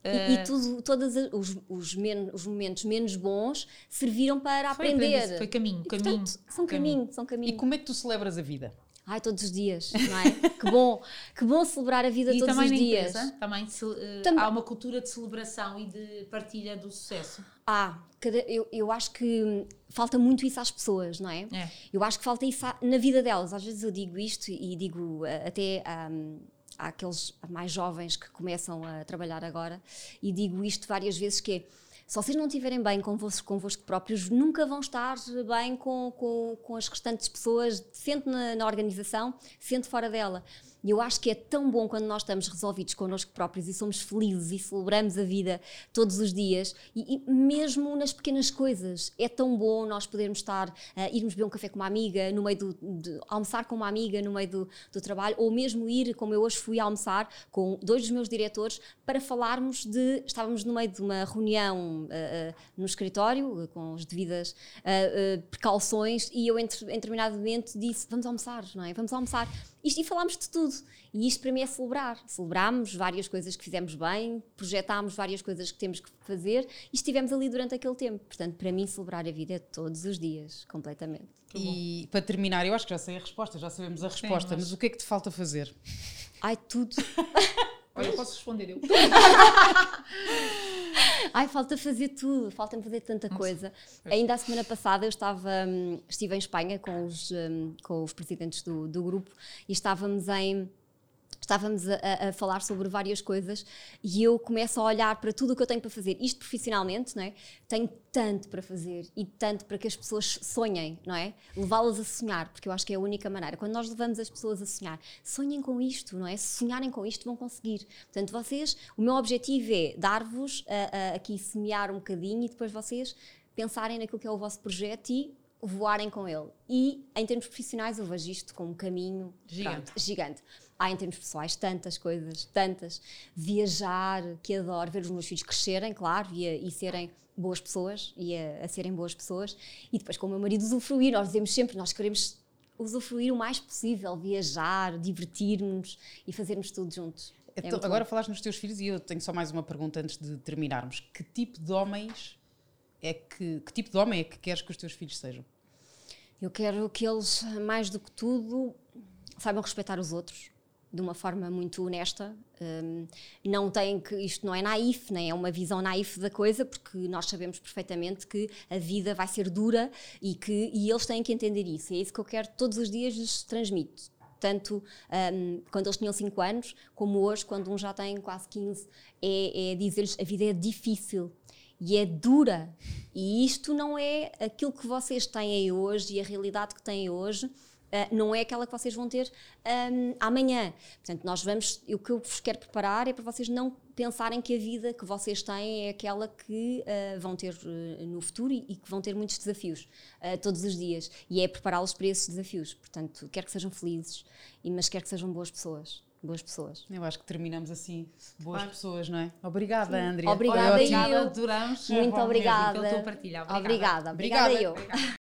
[SPEAKER 2] E,
[SPEAKER 3] eh,
[SPEAKER 2] e tudo, todos os, os, men- os momentos menos bons serviram para
[SPEAKER 3] foi
[SPEAKER 2] aprender.
[SPEAKER 3] Foi caminho,
[SPEAKER 2] E,
[SPEAKER 3] caminho.
[SPEAKER 2] portanto, são caminho, são
[SPEAKER 1] E
[SPEAKER 2] caminho.
[SPEAKER 1] como é que tu celebras a vida?
[SPEAKER 2] Ai, todos os dias, não é? que bom, que bom celebrar a vida
[SPEAKER 3] E
[SPEAKER 2] todos os dias.
[SPEAKER 3] empresa, também, eh,
[SPEAKER 2] Também.
[SPEAKER 3] há uma cultura de celebração e de partilha do sucesso.
[SPEAKER 2] Ah, cada- eu, eu acho que hum, falta muito isso às pessoas, não é?
[SPEAKER 3] É.
[SPEAKER 2] Eu acho que falta isso à- na vida delas. Às vezes eu digo isto e digo ah, até hum, àqueles mais jovens que começam a trabalhar agora e digo isto várias vezes que é, se vocês não estiverem bem convosco, convosco próprios, nunca vão estar bem com, com, com as restantes pessoas, sente na, na organização, sente fora dela. E eu acho que é tão bom quando nós estamos resolvidos connosco próprios e somos felizes e celebramos a vida todos os dias e, e mesmo nas pequenas coisas. É tão bom nós podermos estar, ah, irmos beber um café com uma amiga, no meio do, de, almoçar com uma amiga no meio do, do trabalho, ou mesmo ir, como eu hoje fui almoçar com dois dos meus diretores para falarmos de. Estávamos no meio de uma reunião ah, ah, no escritório, com as devidas precauções, e eu, entre, em determinado momento, disse: Vamos almoçar, não é? Vamos almoçar. Isto, e falámos de tudo. E isto para mim é celebrar. Celebrámos várias coisas que fizemos bem, projetámos várias coisas que temos que fazer e estivemos ali durante aquele tempo. Portanto, para mim, celebrar a vida é todos os dias, completamente.
[SPEAKER 1] E para terminar, eu acho que já sei a resposta, já sabemos a resposta, Sim, mas... mas o que é que te falta fazer?
[SPEAKER 2] Ai, tudo.
[SPEAKER 3] Olha, eu posso responder eu.
[SPEAKER 2] Ai, falta fazer tudo, falta-me fazer tanta coisa. Ainda a semana passada eu estava, hum, estive em Espanha com os, hum, com os presidentes do, do grupo e estávamos em estávamos a, a, falar sobre várias coisas e eu começo a olhar para tudo o que eu tenho para fazer, isto profissionalmente, não é? Tenho tanto para fazer e tanto para que as pessoas sonhem, não é? Levá-las a sonhar, porque eu acho que é a única maneira. Quando nós levamos as pessoas a sonhar, sonhem com isto, não é? Se sonharem com isto, vão conseguir. Portanto, vocês, o meu objetivo é dar-vos aqui semear um bocadinho e depois vocês pensarem naquilo que é o vosso projeto e voarem com ele. E em termos profissionais, eu vejo isto como um caminho
[SPEAKER 3] gigante. Pronto,
[SPEAKER 2] gigante. Há em termos pessoais tantas coisas, tantas. Viajar, que adoro, ver os meus filhos crescerem, claro, e, a, e serem boas pessoas, e a, a, serem boas pessoas. E depois com o meu marido usufruir, nós dizemos sempre, nós queremos usufruir o mais possível, viajar, divertir-nos e fazermos tudo juntos.
[SPEAKER 1] É então, agora bom. falaste nos teus filhos e eu tenho só mais uma pergunta antes de terminarmos. Que tipo de homens é que, que tipo de homem é que queres que os teus filhos sejam?
[SPEAKER 2] Eu quero que eles, mais do que tudo, saibam respeitar os outros, de uma forma muito honesta. Um, não tem que isto não é naif, nem é uma visão naif da coisa, porque nós sabemos perfeitamente que a vida vai ser dura e que e eles têm que entender isso. É isso que eu quero todos os dias lhes transmito. Tanto um, quando eles tinham 5 anos, como hoje, quando um já tem quase 15, é, é dizer-lhes a vida é difícil e é dura. E isto não é aquilo que vocês têm hoje e a realidade que têm hoje Uh, não é aquela que vocês vão ter um, amanhã. Portanto, nós vamos. O que eu vos quero preparar é para vocês não pensarem que a vida que vocês têm é aquela que uh, vão ter uh, no futuro e, e, que vão ter muitos desafios todos os dias. E é prepará-los para esses desafios. Portanto, quero que sejam felizes, mas quero que sejam boas pessoas boas pessoas.
[SPEAKER 1] Eu acho que terminamos assim, boas claro. pessoas, não é? Obrigada, Andrea.
[SPEAKER 2] Obrigada,
[SPEAKER 3] eu. Adoramos.
[SPEAKER 2] Muito obrigada.
[SPEAKER 3] Pela tua partilha.
[SPEAKER 2] Obrigada. Obrigada, obrigada, obrigada eu. Obrigada.